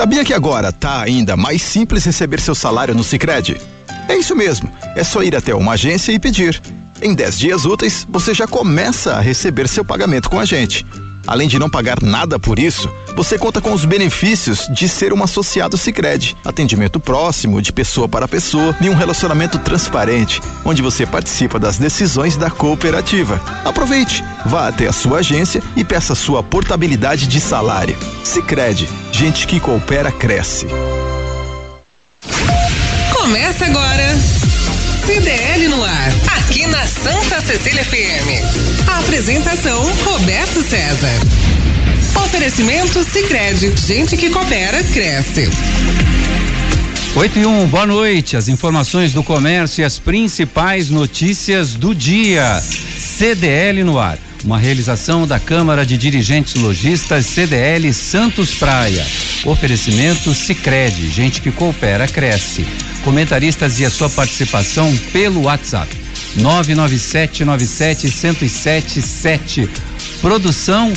Sabia que agora tá ainda mais simples receber seu salário no Sicredi? É isso mesmo. É só ir até uma agência e pedir. Em 10 dias úteis, você já começa a receber seu pagamento com a gente. Além de não pagar nada por isso, você conta com os benefícios de ser um associado Sicredi, atendimento próximo, de pessoa para pessoa e um relacionamento transparente, onde você participa das decisões da cooperativa. Aproveite, vá até a sua agência e peça sua portabilidade de salário. Sicredi, gente que coopera cresce. Começa agora. CDL no ar, aqui na Santa Cecília FM. A apresentação Roberto César. Oferecimento Sicredi, gente que coopera cresce. 8 e 1, boa noite. As informações do comércio e as principais notícias do dia. CDL no ar. Uma realização da Câmara de Dirigentes Logistas CDL Santos Praia. Oferecimento Sicredi, gente que coopera cresce. Comentaristas e a sua participação pelo WhatsApp. 997971077. Produção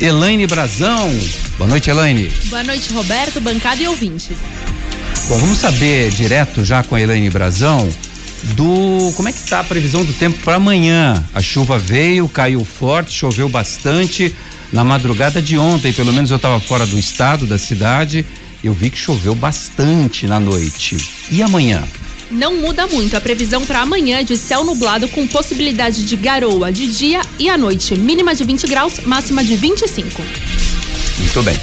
Elaine Brazão. Boa noite, Elaine. Boa noite, Roberto, bancada e ouvintes. Bom, vamos saber direto já com a Elaine Brazão do como é que está a previsão do tempo para amanhã. A chuva veio, caiu forte, choveu bastante na madrugada de ontem, pelo menos eu estava fora do estado, da cidade, eu vi que choveu bastante na noite. E amanhã? Não muda muito. A previsão para amanhã é de céu nublado com possibilidade de garoa de dia e à noite. Mínima de 20 graus, máxima de 25. Muito bem.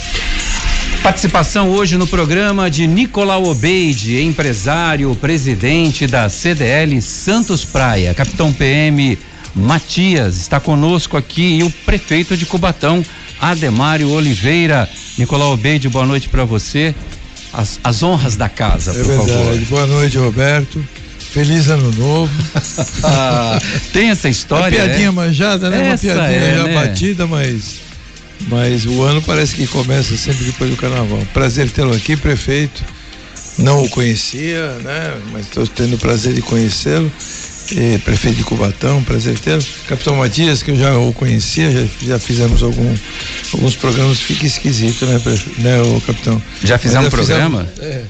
Participação hoje no programa de Nicolau Obeide, empresário, presidente da CDL Santos Praia. Capitão PM Matias está conosco aqui e o prefeito de Cubatão, Ademário Oliveira. Nicolau Obeide, boa noite para você. As, as, honras da casa, é por verdade. favor. Boa noite, Roberto. Feliz ano novo. ah, tem essa história. Uma piadinha é? manjada, né? Essa Uma piadinha é, já né? batida, mas mas o ano parece que começa sempre depois do carnaval. Prazer tê-lo aqui, prefeito. Não o conhecia, né? Mas estou tendo o prazer de conhecê-lo. E, prefeito de Cubatão, prazer tê-lo. Capitão Matias, que eu já o conhecia, já, já fizemos algum, alguns programas, fica esquisito, né, prefe... né o capitão? Já fizemos um programa? Fizemos, é,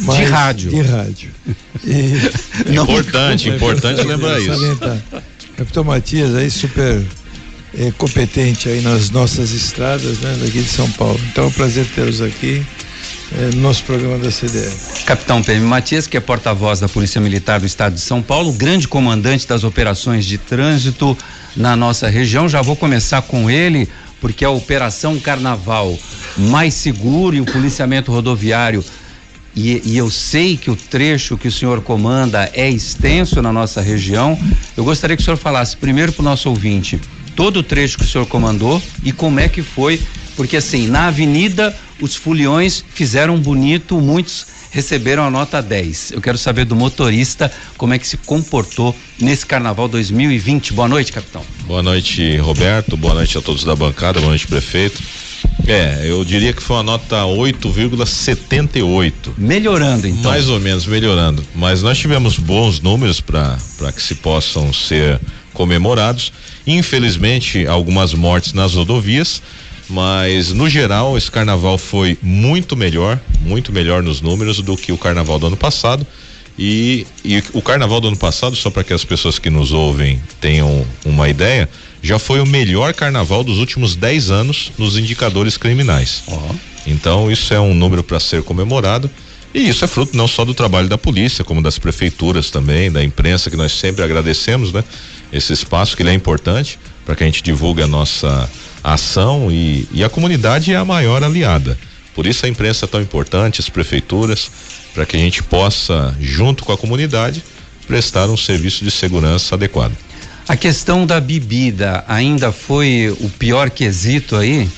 mas, de rádio. De rádio. E, importante, importante lembrar isso. Salientar. Capitão Matias aí super é, competente aí nas nossas estradas, né, daqui de São Paulo. Então é um prazer tê-los aqui é, no nosso programa da CDL. Capitão PM Matias, que é porta-voz da Polícia Militar do Estado de São Paulo, grande comandante das operações de trânsito na nossa região. Já vou começar com ele, porque a Operação Carnaval mais seguro e o policiamento rodoviário e, e, eu sei que o trecho que o senhor comanda é extenso na nossa região. Eu gostaria que o senhor falasse primeiro para o nosso ouvinte todo o trecho que o senhor comandou e como é que foi, porque assim, na avenida os foliões fizeram bonito, muitos receberam a nota 10. Eu quero saber do motorista como é que se comportou nesse carnaval 2020. Boa noite, capitão. Boa noite, Roberto. Boa noite a todos da bancada. Boa noite, prefeito. É, eu diria que foi uma nota 8,78. Melhorando, então. Mais ou menos, melhorando. Mas nós tivemos bons números para que se possam ser comemorados. Infelizmente, algumas mortes nas rodovias, mas no geral esse carnaval foi muito melhor, muito melhor nos números do que o carnaval do ano passado. E, e o carnaval do ano passado, só para que as pessoas que nos ouvem tenham uma ideia, já foi o melhor carnaval dos últimos 10 anos nos indicadores criminais. Uhum. Então, isso é um número para ser comemorado. E isso é fruto não só do trabalho da polícia, como das prefeituras também, da imprensa, que nós sempre agradecemos, né? Esse espaço que ele é importante para que a gente divulgue a nossa ação e, e a comunidade é a maior aliada. Por isso a imprensa é tão importante, as prefeituras, para que a gente possa, junto com a comunidade, prestar um serviço de segurança adequado. A questão da bebida ainda foi o pior quesito aí?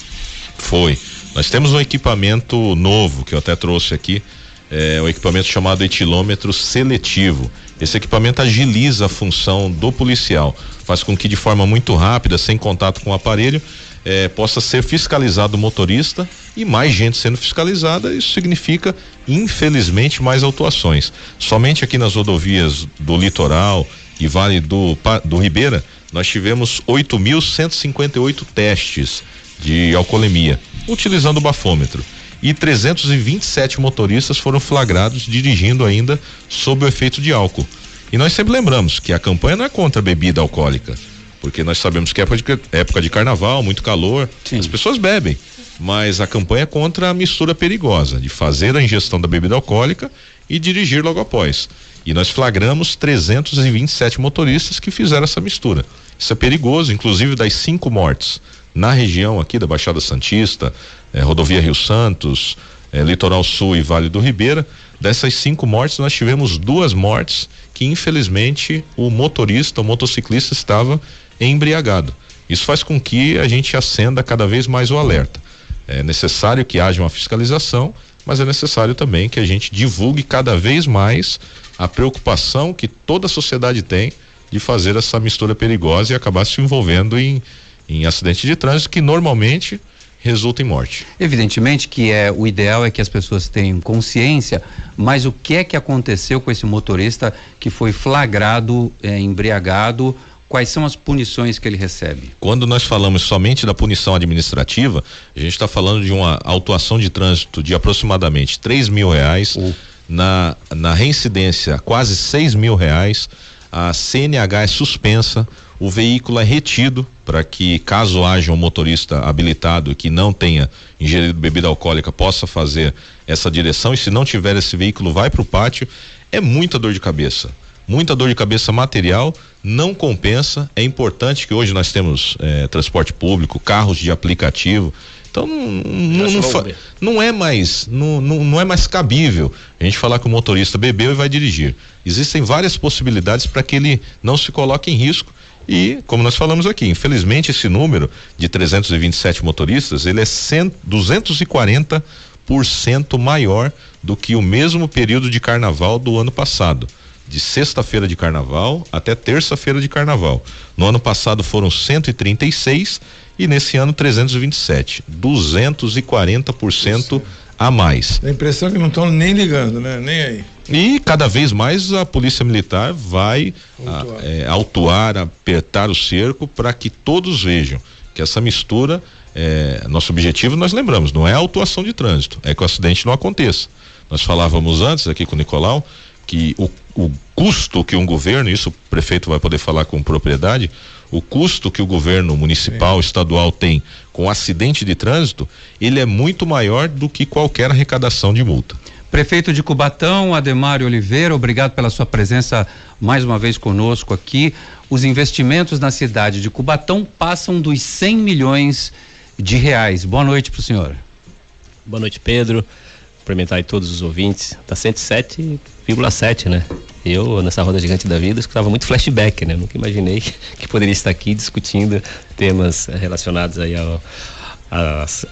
Foi. Nós temos um equipamento novo que eu até trouxe aqui, é um equipamento chamado etilômetro seletivo. Esse equipamento agiliza a função do policial, faz com que de forma muito rápida, sem contato com o aparelho, eh, possa ser fiscalizado o motorista e mais gente sendo fiscalizada, isso significa, infelizmente, mais autuações. Somente aqui nas rodovias do litoral e Vale do, do Ribeira, nós tivemos 8.158 testes de alcoolemia, utilizando o bafômetro. e 327 motoristas foram flagrados dirigindo ainda sob o efeito de álcool. E nós sempre lembramos que a campanha não é contra a bebida alcoólica, porque nós sabemos que é época de, época de carnaval, muito calor, Sim. as pessoas bebem. Mas a campanha é contra a mistura perigosa de fazer a ingestão da bebida alcoólica e dirigir logo após. E nós flagramos 327 motoristas que fizeram essa mistura. Isso é perigoso, inclusive das cinco mortes na região aqui da Baixada Santista, eh, rodovia Rio Santos, eh, Litoral Sul e Vale do Ribeira. Dessas cinco mortes, nós tivemos duas mortes que, infelizmente, o motorista, o motociclista estava embriagado. Isso faz com que a gente acenda cada vez mais o alerta. É necessário que haja uma fiscalização, mas é necessário também que a gente divulgue cada vez mais a preocupação que toda a sociedade tem de fazer essa mistura perigosa e acabar se envolvendo em, em acidente de trânsito que normalmente resulta em morte. Evidentemente que é o ideal é que as pessoas tenham consciência, mas o que é que aconteceu com esse motorista que foi flagrado é, embriagado? Quais são as punições que ele recebe? Quando nós falamos somente da punição administrativa, a gente está falando de uma autuação de trânsito de aproximadamente três mil reais, uh. na, na reincidência quase seis mil reais, a CNH é suspensa, o veículo é retido para que, caso haja um motorista habilitado que não tenha ingerido bebida alcoólica, possa fazer essa direção. E se não tiver esse veículo, vai para o pátio. É muita dor de cabeça. Muita dor de cabeça material, não compensa. É importante que hoje nós temos eh, transporte público, carros de aplicativo. Então não, não, não, não, é mais não, não, não é mais cabível a gente falar que o motorista bebeu e vai dirigir. Existem várias possibilidades para que ele não se coloque em risco e, como nós falamos aqui, infelizmente esse número de 327 motoristas, ele é 100, 240% maior do que o mesmo período de carnaval do ano passado. De sexta-feira de carnaval até terça-feira de carnaval. No ano passado foram 136 e nesse ano 327. 240% a mais. A impressão é que não estão nem ligando, né? Nem aí. E cada vez mais a polícia militar vai autuar, a, é, autuar apertar o cerco para que todos vejam que essa mistura, é, nosso objetivo nós lembramos, não é a autuação de trânsito, é que o acidente não aconteça. Nós falávamos antes aqui com o Nicolau que o, o custo que um governo, isso o prefeito vai poder falar com propriedade, o custo que o governo municipal, Sim. estadual tem com acidente de trânsito, ele é muito maior do que qualquer arrecadação de multa. Prefeito de Cubatão, Ademário Oliveira, obrigado pela sua presença mais uma vez conosco aqui. Os investimentos na cidade de Cubatão passam dos 100 milhões de reais. Boa noite para o senhor. Boa noite, Pedro. Cumprimentar aí todos os ouvintes. Tá 107,7, né? Eu, nessa roda gigante da vida, escutava muito flashback, né? Nunca imaginei que poderia estar aqui discutindo temas relacionados aí ao,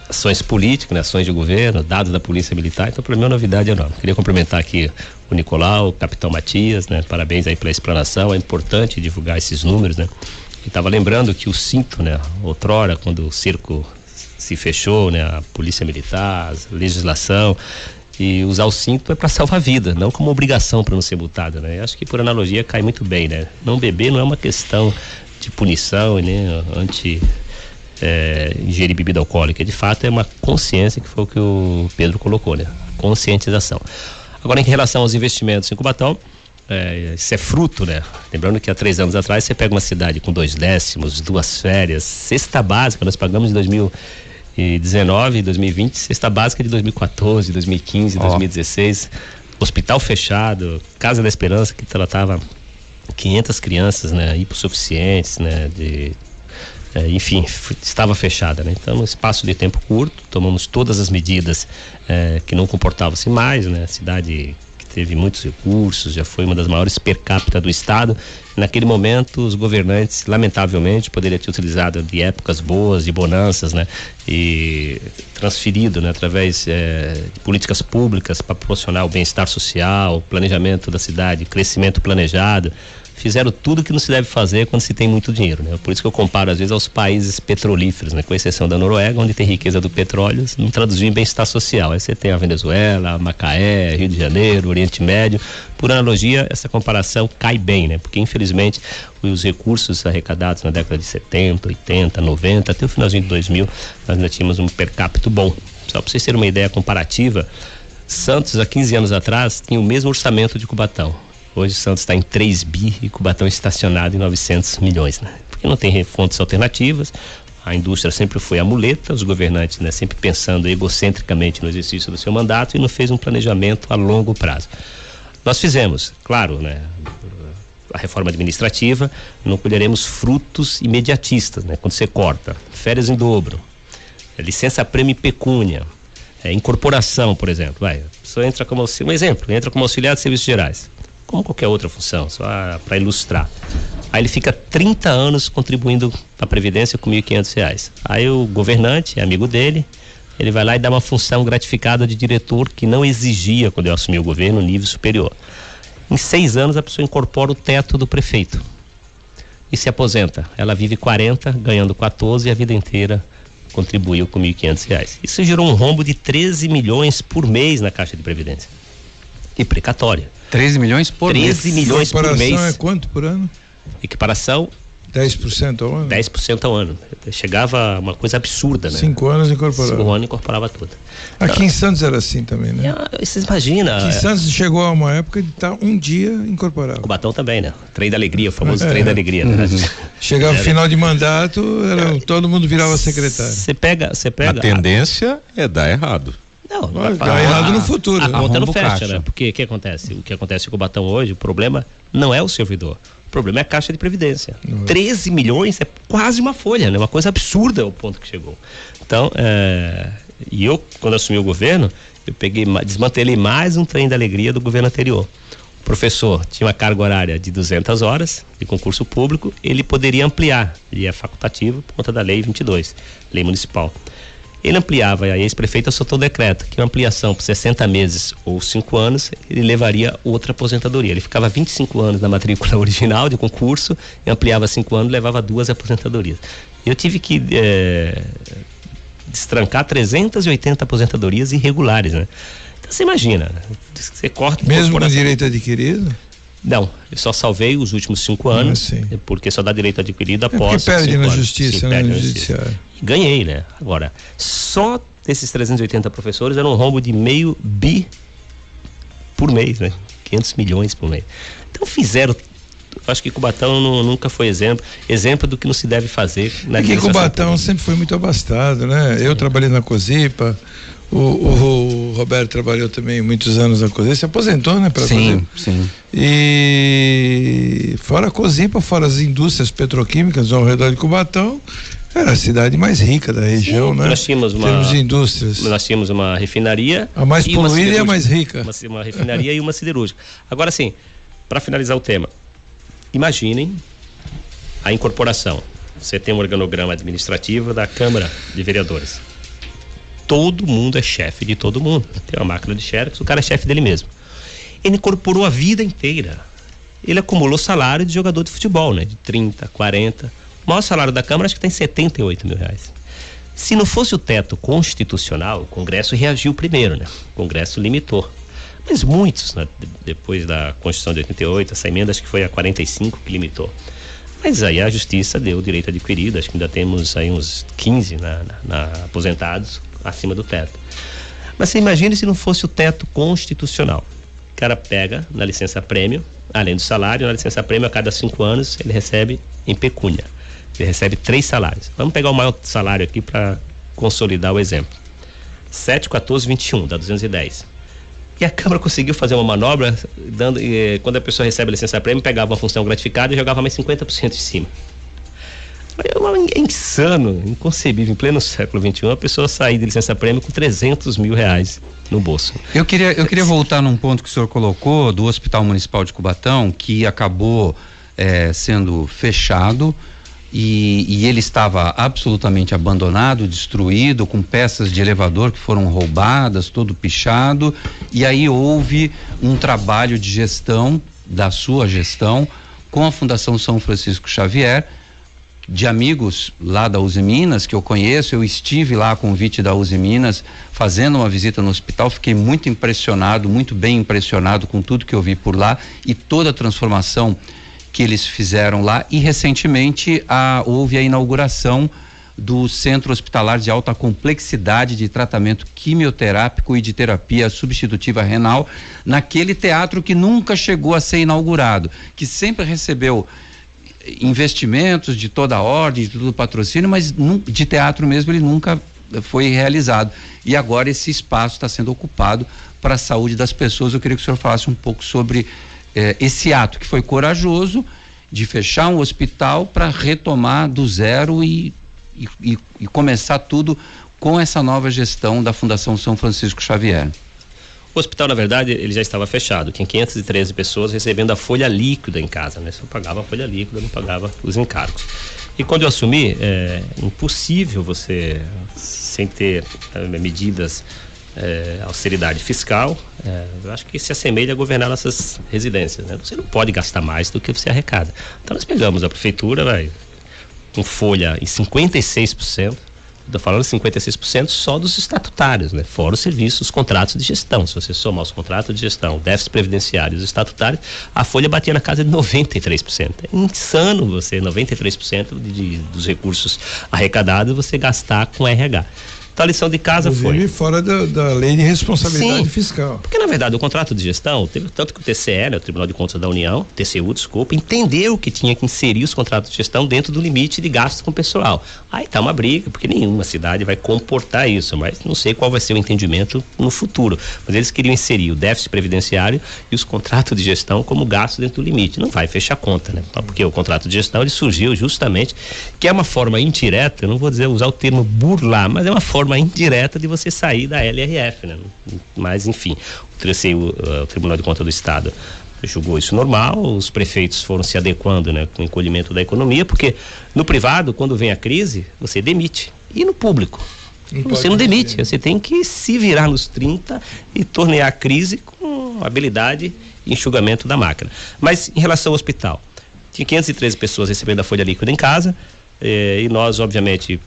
ações políticas, né, ações de governo, dados da Polícia Militar. Então, para mim, é uma novidade enorme. Queria cumprimentar aqui o Nicolau, o Capitão Matias, né? Parabéns aí pela explanação. É importante divulgar esses números, né? E estava lembrando que o cinto, né? Outrora, quando o circo se fechou, né? A Polícia Militar, a legislação, e usar o cinto é para salvar a vida, não como obrigação para não ser multado, né? Eu acho que por analogia cai muito bem, né? Não beber não é uma questão de punição nem anti é, ingerir bebida alcoólica. De fato, é uma consciência que foi o que o Pedro colocou, né? Conscientização. Agora, em relação aos investimentos em Cubatão, é, isso é fruto, né? Lembrando que há três anos atrás você pega uma cidade com dois décimos, duas férias, cesta básica, nós pagamos em 2019 e 2020, cesta básica de 2014, 2015, oh. 2016, hospital fechado, Casa da Esperança que tratava 500 crianças, né, hipossuficientes, né, de é, enfim, estava fechada. Né? Então, no espaço de tempo curto, tomamos todas as medidas é, que não comportavam-se mais. Né? A cidade teve muitos recursos, já foi uma das maiores per capita do Estado. Naquele momento, os governantes, lamentavelmente, poderiam ter utilizado de épocas boas, de bonanças, né? e transferido né? através é, de políticas públicas para proporcionar o bem-estar social, planejamento da cidade, crescimento planejado fizeram tudo que não se deve fazer quando se tem muito dinheiro, né? Por isso que eu comparo às vezes aos países petrolíferos, né? Com exceção da Noruega, onde tem riqueza do petróleo, não traduziu em bem-estar social. Aí você tem a Venezuela, Macaé, Rio de Janeiro, Oriente Médio. Por analogia, essa comparação cai bem, né? Porque infelizmente os recursos arrecadados na década de 70, 80, 90, até o finalzinho de 2000, nós ainda tínhamos um per capita bom Só para vocês terem uma ideia comparativa, Santos, há 15 anos atrás, tinha o mesmo orçamento de Cubatão. Hoje Santos está em 3 bi e Cubatão estacionado em 900 milhões, né? Porque não tem fontes alternativas, a indústria sempre foi a muleta, os governantes né, sempre pensando egocentricamente no exercício do seu mandato e não fez um planejamento a longo prazo. Nós fizemos, claro, né, a reforma administrativa, não colheremos frutos imediatistas, né, quando você corta férias em dobro, licença prêmio pecúnia, é, incorporação, por exemplo, vai, a pessoa entra como um exemplo, entra como auxiliar de serviços gerais, como qualquer outra função, só para ilustrar. Aí ele fica 30 anos contribuindo para a Previdência com R$ 1.500. Aí o governante, amigo dele, ele vai lá e dá uma função gratificada de diretor que não exigia, quando eu assumi o governo, nível superior. Em seis anos, a pessoa incorpora o teto do prefeito e se aposenta. Ela vive 40, ganhando 14 e a vida inteira contribuiu com R$ 1.500. Isso gerou um rombo de 13 milhões por mês na Caixa de Previdência. E precatória. 13 milhões por 13 mês. 13 milhões por mês. é quanto por ano? Equiparação 10% ao ano? 10% ao ano. Chegava uma coisa absurda, né? Cinco anos incorporava. Cinco anos incorporava tudo. Aqui então, em Santos era assim também, né? Vocês imaginam. Aqui em Santos chegou a uma época de estar tá um dia incorporado. O Batão também, né? Trem da alegria, o famoso é. trem da alegria. Né? Uhum. Chegava era... final de mandato, era, todo mundo virava secretário. Você pega, você pega. A tendência é dar errado. Não, Mas dá errado no futuro. A, a, conta não fecha, né? Porque o que acontece? O que acontece com o Batão hoje, o problema não é o servidor problema é a Caixa de Previdência. Uhum. 13 milhões é quase uma folha, né? Uma coisa absurda o ponto que chegou. Então, é... e eu, quando assumi o governo, eu peguei, desmantelei mais um trem da alegria do governo anterior. O professor tinha uma carga horária de 200 horas de concurso público, ele poderia ampliar, e é facultativo por conta da lei 22, lei municipal. Ele ampliava, e a ex-prefeita soltou o decreto que uma ampliação por 60 meses ou 5 anos, ele levaria outra aposentadoria. Ele ficava 25 anos na matrícula original de concurso, e ampliava 5 anos, levava duas aposentadorias. Eu tive que é, destrancar 380 aposentadorias irregulares, né? Então você imagina, você corta. Mesmo com direito adquirido? Não, eu só salvei os últimos cinco anos, ah, porque só dá direito adquirido após. É perde na anos. justiça, sim, né? Perde no judiciário. Ganhei, né? Agora, só desses 380 professores era um rombo de meio bi por mês, né? 500 milhões por mês. Então fizeram acho que Cubatão não, nunca foi exemplo, exemplo do que não se deve fazer na É que Cubatão pública. sempre foi muito abastado, né? Eu trabalhei na Cozipa, o, o, o, Roberto trabalhou também muitos anos na Cozipa, se aposentou, né? Pra sim, fazer. sim. E fora a Cozipa, fora as indústrias petroquímicas ao redor de Cubatão, era a cidade mais rica da região, sim, né? Nós tínhamos uma. Temos indústrias. Nós tínhamos uma refinaria. A mais poluída e a mais rica. Uma, uma refinaria e uma siderúrgica. Agora sim, para finalizar o tema, imaginem a incorporação. Você tem um organograma administrativo da Câmara de Vereadores todo mundo é chefe de todo mundo. Tem uma máquina de xerox, o cara é chefe dele mesmo. Ele incorporou a vida inteira. Ele acumulou salário de jogador de futebol, né? De 30, 40. O maior salário da Câmara acho que tem 78 mil reais. Se não fosse o teto constitucional, o Congresso reagiu primeiro, né? O Congresso limitou. Mas muitos, né? depois da Constituição de 88, essa emenda acho que foi a 45 que limitou. Mas aí a justiça deu o direito adquirido, acho que ainda temos aí uns 15 na, na, na aposentados acima do teto. Mas você imagine se não fosse o teto constitucional. O cara pega na licença prêmio, além do salário, na licença prêmio a cada cinco anos ele recebe em pecúnia. Ele recebe três salários. Vamos pegar o maior salário aqui para consolidar o exemplo. 7, 14, 21, dá 210. E a Câmara conseguiu fazer uma manobra, dando, eh, quando a pessoa recebe a licença prêmio, pegava uma função gratificada e jogava mais 50% em cima. É, insano, inconcebível, em pleno século XXI, a pessoa sair de licença prêmio com 300 mil reais no bolso. Eu queria, eu queria voltar num ponto que o senhor colocou do Hospital Municipal de Cubatão, que acabou é, sendo fechado. E, e, ele estava absolutamente abandonado, destruído, com peças de elevador que foram roubadas, todo pichado. E aí houve um trabalho de gestão, da sua gestão, com a Fundação São Francisco Xavier, de amigos lá da Uzi Minas que eu conheço, eu estive lá a convite da Uzi Minas fazendo uma visita no hospital, fiquei muito impressionado, muito bem impressionado com tudo que eu vi por lá e toda a transformação que eles fizeram lá e recentemente a, houve a inauguração do Centro Hospitalar de Alta Complexidade de Tratamento Quimioterápico e de Terapia Substitutiva Renal, naquele teatro que nunca chegou a ser inaugurado, que sempre recebeu investimentos de toda a ordem, de todo patrocínio, mas de teatro mesmo ele nunca foi realizado. E agora esse espaço está sendo ocupado para a saúde das pessoas. Eu queria que o senhor falasse um pouco sobre eh, esse ato que foi corajoso de fechar um hospital para retomar do zero e, e, e começar tudo com essa nova gestão da Fundação São Francisco Xavier. O hospital, na verdade, ele já estava fechado. Tinha 513 pessoas recebendo a folha líquida em casa, né? Só pagava a folha líquida, não pagava os encargos. E quando eu assumi, é impossível você, sem ter é, medidas é, austeridade fiscal, é, eu acho que se assemelha a governar nossas residências. Né? Você não pode gastar mais do que você arrecada. Então nós pegamos a prefeitura, vai, com folha em 56%, Estou falando 56% só dos estatutários, né? Fora os serviços, os contratos de gestão. Se você somar os contratos de gestão, déficit previdenciário e os estatutários, a folha batia na casa de 93%. É insano você, 93% de, dos recursos arrecadados, você gastar com RH. Então a lição de casa Inclusive, foi. fora da, da, lei de responsabilidade Sim, fiscal. Porque, na verdade, o contrato de gestão, teve tanto que o TCE, né, o Tribunal de Contas da União, TCU, desculpa, entendeu que tinha que inserir os contratos de gestão dentro do limite de gastos com o pessoal. Aí tá uma briga, porque nenhuma cidade vai comportar isso, mas não sei qual vai ser o entendimento no futuro. Mas eles queriam inserir o déficit previdenciário e os contratos de gestão como gasto dentro do limite. Não vai fechar conta, né? Porque o contrato de gestão ele surgiu justamente, que é uma forma indireta, eu não vou dizer usar o termo burlar, mas é uma forma forma indireta de você sair da LRF, né? Mas, enfim, o, o Tribunal de Contas do Estado julgou isso normal, os prefeitos foram se adequando, né, com o encolhimento da economia, porque no privado, quando vem a crise, você demite. E no público, não você não demite, você tem que se virar nos 30 e tornear a crise com habilidade e enxugamento da máquina. Mas em relação ao hospital, tinha 513 pessoas recebendo a folha líquida em casa, eh, e nós, obviamente,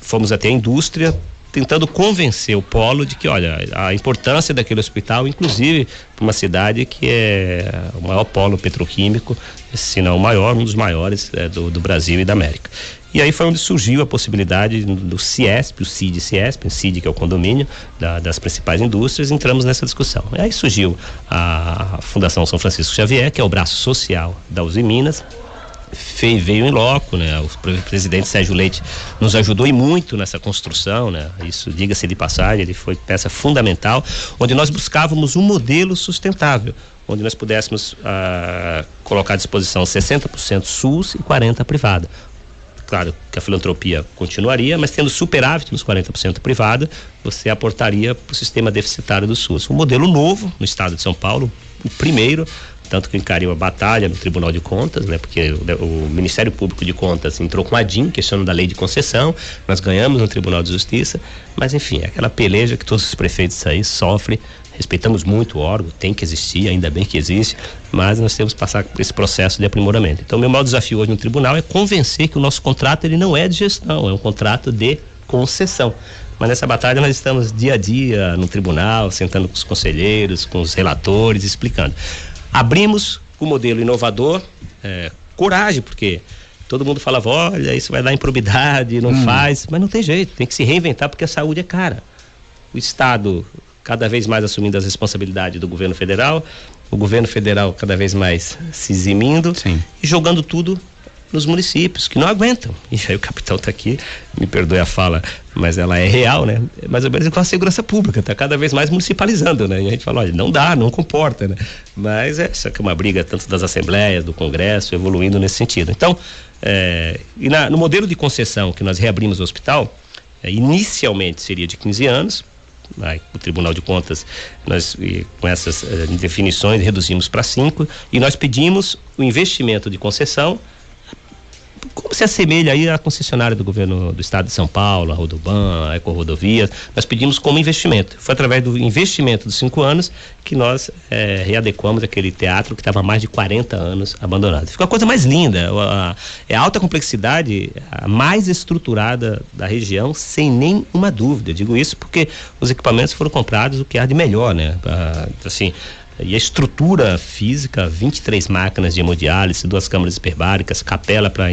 fomos até a indústria tentando convencer o polo de que, olha, a importância daquele hospital, inclusive para uma cidade que é o maior polo petroquímico, se não o maior, um dos maiores é, do, do, Brasil e da América. E aí foi onde surgiu a possibilidade do CIESP, o CID CIESP, o CID que é o condomínio da, das principais indústrias, entramos nessa discussão. E aí surgiu a Fundação São Francisco Xavier, que é o braço social da Uzi Minas, veio em loco, né? O presidente Sérgio Leite nos ajudou e muito nessa construção, né? Isso, diga-se de passagem, ele foi peça fundamental, onde nós buscávamos um modelo sustentável, onde nós pudéssemos ah, colocar à disposição 60% SUS e 40% privada. Claro que a filantropia continuaria, mas tendo superávit nos 40% privada, você aportaria para o sistema deficitário do SUS. Um modelo novo no estado de São Paulo, o primeiro, tanto que encarei uma batalha no Tribunal de Contas, né? Porque o, o, Ministério Público de Contas entrou com a DIN, questionando da lei de concessão, nós ganhamos no Tribunal de Justiça, mas enfim, é aquela peleja que todos os prefeitos aí sofrem, respeitamos muito o órgão, tem que existir, ainda bem que existe, mas nós temos que passar por esse processo de aprimoramento. Então, meu maior desafio hoje no tribunal é convencer que o nosso contrato ele não é de gestão, é um contrato de concessão. Mas nessa batalha nós estamos dia a dia no tribunal, sentando com os conselheiros, com os relatores, explicando. Abrimos o modelo inovador, é, coragem, porque todo mundo falava, olha, isso vai dar improbidade, não hum. faz, mas não tem jeito, tem que se reinventar porque a saúde é cara. O Estado cada vez mais assumindo as responsabilidades do governo federal, o governo federal cada vez mais se eximindo Sim. e jogando tudo nos municípios que não aguentam. E aí o capitão está aqui, me perdoe a fala, mas ela é real, né? Mais ou menos com a segurança pública, está cada vez mais municipalizando, né? E a gente fala, olha, não dá, não comporta, né? Mas é, isso é uma briga tanto das assembleias, do Congresso, evoluindo nesse sentido. Então, é, e na, no modelo de concessão que nós reabrimos o hospital, é, inicialmente seria de 15 anos, o Tribunal de Contas, nós com essas uh, definições reduzimos para cinco e nós pedimos o investimento de concessão como se assemelha aí à concessionária do governo do estado de São Paulo, a Rodoban, a Ecorodovias, nós pedimos como investimento. Foi através do investimento dos cinco anos que nós é, readequamos aquele teatro que estava há mais de 40 anos abandonado. Ficou a coisa mais linda, a, é a alta complexidade, a mais estruturada da região, sem nenhuma dúvida. Eu digo isso porque os equipamentos foram comprados o que há de melhor, né? assim, E a estrutura física, 23 máquinas de hemodiálise, duas câmaras hiperbáricas, capela para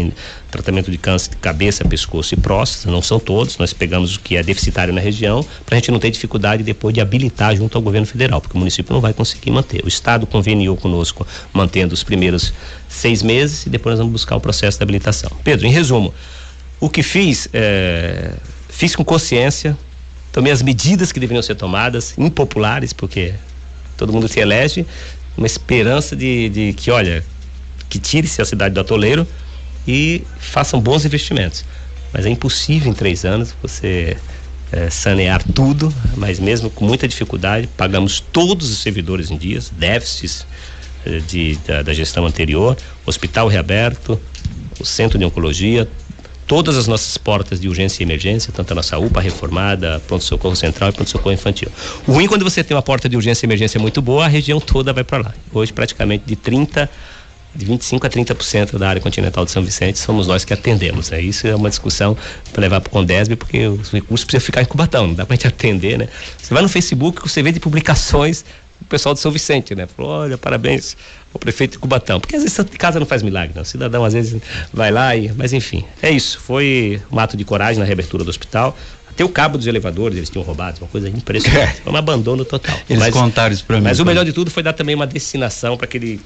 tratamento de câncer de cabeça, pescoço e próstata, não são todos, nós pegamos o que é deficitário na região, para a gente não ter dificuldade depois de habilitar junto ao governo federal, porque o município não vai conseguir manter. O Estado conveniou conosco mantendo os primeiros seis meses e depois nós vamos buscar o processo de habilitação. Pedro, em resumo, o que fiz, é, fiz com consciência, tomei as medidas que deveriam ser tomadas, impopulares, porque todo mundo se elege, uma esperança de, de que, olha, que tire-se a cidade do atoleiro e façam bons investimentos. Mas é impossível em três anos você é, sanear tudo, mas mesmo com muita dificuldade, pagamos todos os servidores em dias, déficits é, de, da, da gestão anterior, hospital reaberto, o centro de oncologia, todas as nossas portas de urgência e emergência, tanto a nossa UPA reformada, pronto-socorro central e pronto-socorro infantil. O ruim é quando você tem uma porta de urgência e emergência muito boa, a região toda vai para lá. Hoje, praticamente de 30 de 25 a 30% da área continental de São Vicente somos nós que atendemos. Né? Isso é uma discussão para levar para o Condesb, porque os recursos precisam ficar em Cubatão, não dá para a gente atender, né? Você vai no Facebook, você vê de publicações o pessoal de São Vicente, né? Falou, olha, parabéns ao prefeito de Cubatão. Porque às vezes casa não faz milagre, não. O cidadão às vezes vai lá e. Mas enfim, é isso. Foi um ato de coragem na reabertura do hospital. Até o cabo dos elevadores eles tinham roubado, uma coisa impressionante. Foi um abandono total. Eles mas, contaram isso pra mim. Mas o melhor de tudo foi dar também uma destinação para aquele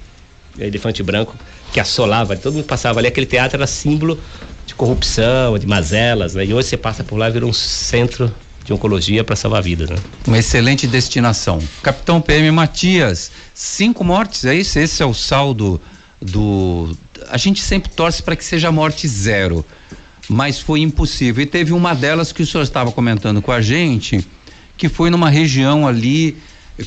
elefante branco que assolava, todo mundo passava ali, aquele teatro era símbolo de corrupção, de mazelas, né? E hoje você passa por lá e vira um centro de oncologia para salvar vidas. Né? Uma excelente destinação. Capitão PM Matias, cinco mortes, é isso? Esse é o saldo do. A gente sempre torce para que seja morte zero, mas foi impossível. E teve uma delas que o senhor estava comentando com a gente, que foi numa região ali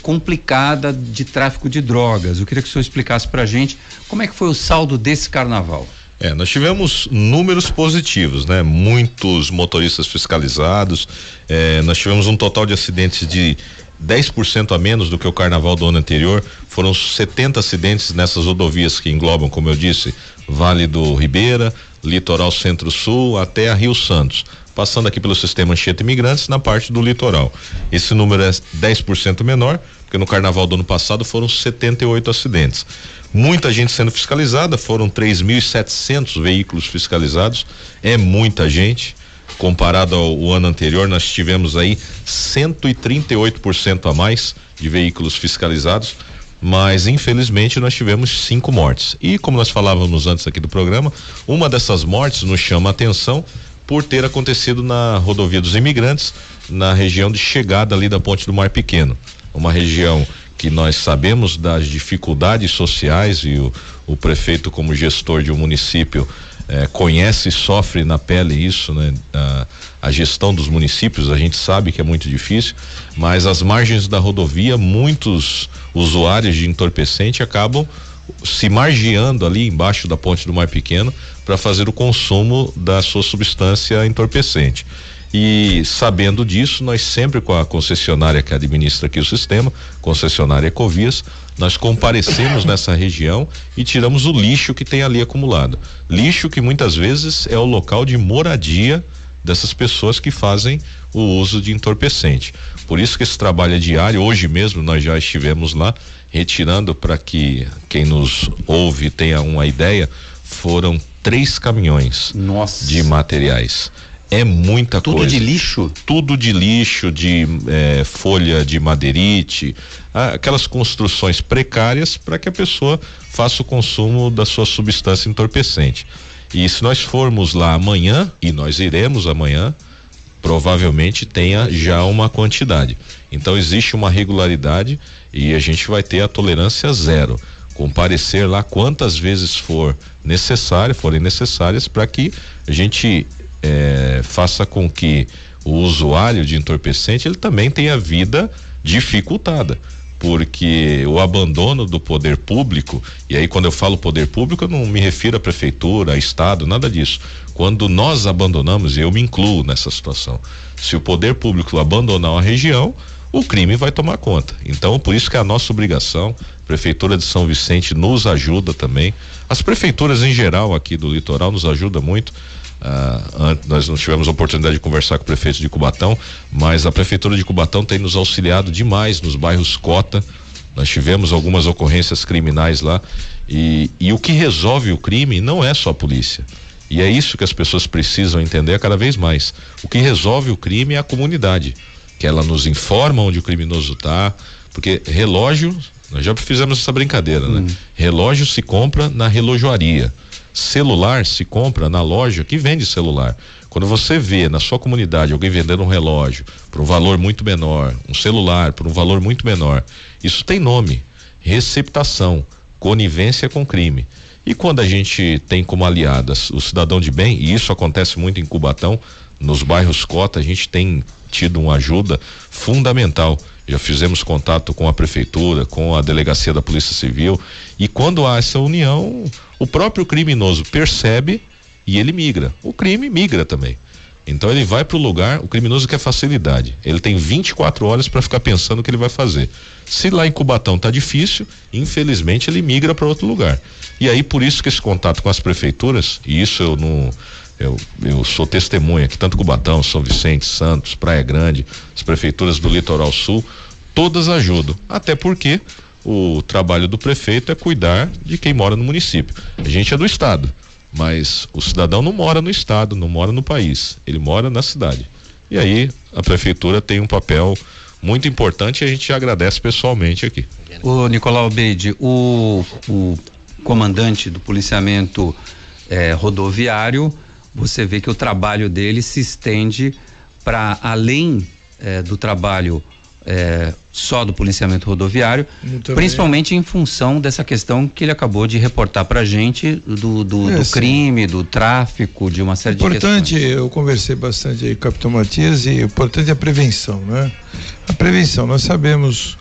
complicada de tráfico de drogas. Eu queria que o senhor explicasse para a gente como é que foi o saldo desse carnaval. É, nós tivemos números positivos, né? Muitos motoristas fiscalizados, é, nós tivemos um total de acidentes de 10% a menos do que o carnaval do ano anterior. Foram 70 acidentes nessas rodovias que englobam, como eu disse, Vale do Ribeira, Litoral Centro-Sul até a Rio Santos, passando aqui pelo sistema Anchieta Imigrantes na parte do litoral. Esse número é 10% menor, porque no carnaval do ano passado foram 78 acidentes. Muita gente sendo fiscalizada, foram 3.700 veículos fiscalizados, é muita gente. Comparado ao ano anterior, nós tivemos aí 138% a mais de veículos fiscalizados, mas infelizmente nós tivemos cinco mortes. E como nós falávamos antes aqui do programa, uma dessas mortes nos chama a atenção por ter acontecido na rodovia dos imigrantes, na região de chegada ali da Ponte do Mar Pequeno, uma região que nós sabemos das dificuldades sociais e o, o prefeito como gestor de um município eh, conhece e sofre na pele isso, né? A, a, gestão dos municípios, a gente sabe que é muito difícil, mas as margens da rodovia, muitos usuários de entorpecente acabam se margeando ali embaixo da ponte do Mar Pequeno para fazer o consumo da sua substância entorpecente. E sabendo disso, nós sempre com a concessionária que administra aqui o sistema, concessionária Ecovias, nós comparecemos nessa região e tiramos o lixo que tem ali acumulado. Lixo que muitas vezes é o local de moradia dessas pessoas que fazem o uso de entorpecente. Por isso que esse trabalho é diário. Hoje mesmo nós já estivemos lá retirando para que quem nos ouve tenha uma ideia. Foram três caminhões Nossa. de materiais é muita Tudo coisa. Tudo de lixo? Tudo de lixo, de é, folha de madeirite, aquelas construções precárias para que a pessoa faça o consumo da sua substância entorpecente. E se nós formos lá amanhã, e nós iremos amanhã, provavelmente tenha já uma quantidade. Então existe uma regularidade e a gente vai ter a tolerância zero. Comparecer lá quantas vezes for necessário, forem necessárias, para que a gente é, faça com que o usuário de entorpecente ele também tenha vida dificultada porque o abandono do poder público, e aí quando eu falo poder público, eu não me refiro à prefeitura, a estado, nada disso. Quando nós abandonamos, e eu me incluo nessa situação, se o poder público abandonar uma região, o crime vai tomar conta. Então, por isso que é a nossa obrigação, a prefeitura de São Vicente nos ajuda também, as prefeituras em geral aqui do litoral nos ajuda muito Uh, nós não tivemos a oportunidade de conversar com o prefeito de Cubatão, mas a prefeitura de Cubatão tem nos auxiliado demais nos bairros Cota, Nós tivemos algumas ocorrências criminais lá e, e o que resolve o crime não é só a polícia. E é isso que as pessoas precisam entender cada vez mais. O que resolve o crime é a comunidade, que ela nos informa onde o criminoso está, porque relógio, nós já fizemos essa brincadeira, né? hum. né? Relógio se compra na relojoaria. Celular se compra na loja que vende celular. Quando você vê na sua comunidade alguém vendendo um relógio por um valor muito menor, um celular por um valor muito menor, isso tem nome: receptação, conivência com crime. E quando a gente tem como aliadas o cidadão de bem, e isso acontece muito em Cubatão, nos bairros Cota, a gente tem tido uma ajuda fundamental. Já fizemos contato com a prefeitura, com a delegacia da Polícia Civil, e quando há essa união, o próprio criminoso percebe e ele migra. O crime migra também. Então ele vai para o lugar, o criminoso quer facilidade. Ele tem 24 horas para ficar pensando o que ele vai fazer. Se lá em Cubatão tá difícil, infelizmente ele migra para outro lugar. E aí por isso que esse contato com as prefeituras, e isso eu não eu, eu sou testemunha que tanto Cubatão, São Vicente, Santos, Praia Grande, as prefeituras do Litoral Sul, todas ajudam. Até porque o trabalho do prefeito é cuidar de quem mora no município. A gente é do estado. Mas o cidadão não mora no estado, não mora no país, ele mora na cidade. E aí a prefeitura tem um papel muito importante e a gente agradece pessoalmente aqui. O Nicolau Beide, o, o comandante do policiamento eh, rodoviário, você vê que o trabalho dele se estende para além eh, do trabalho é, só do policiamento rodoviário, principalmente em função dessa questão que ele acabou de reportar para a gente do, do, é, do crime, do tráfico, de uma série importante, de questões. eu conversei bastante aí com o Capitão Matias e o importante é a prevenção, né? A prevenção, nós sabemos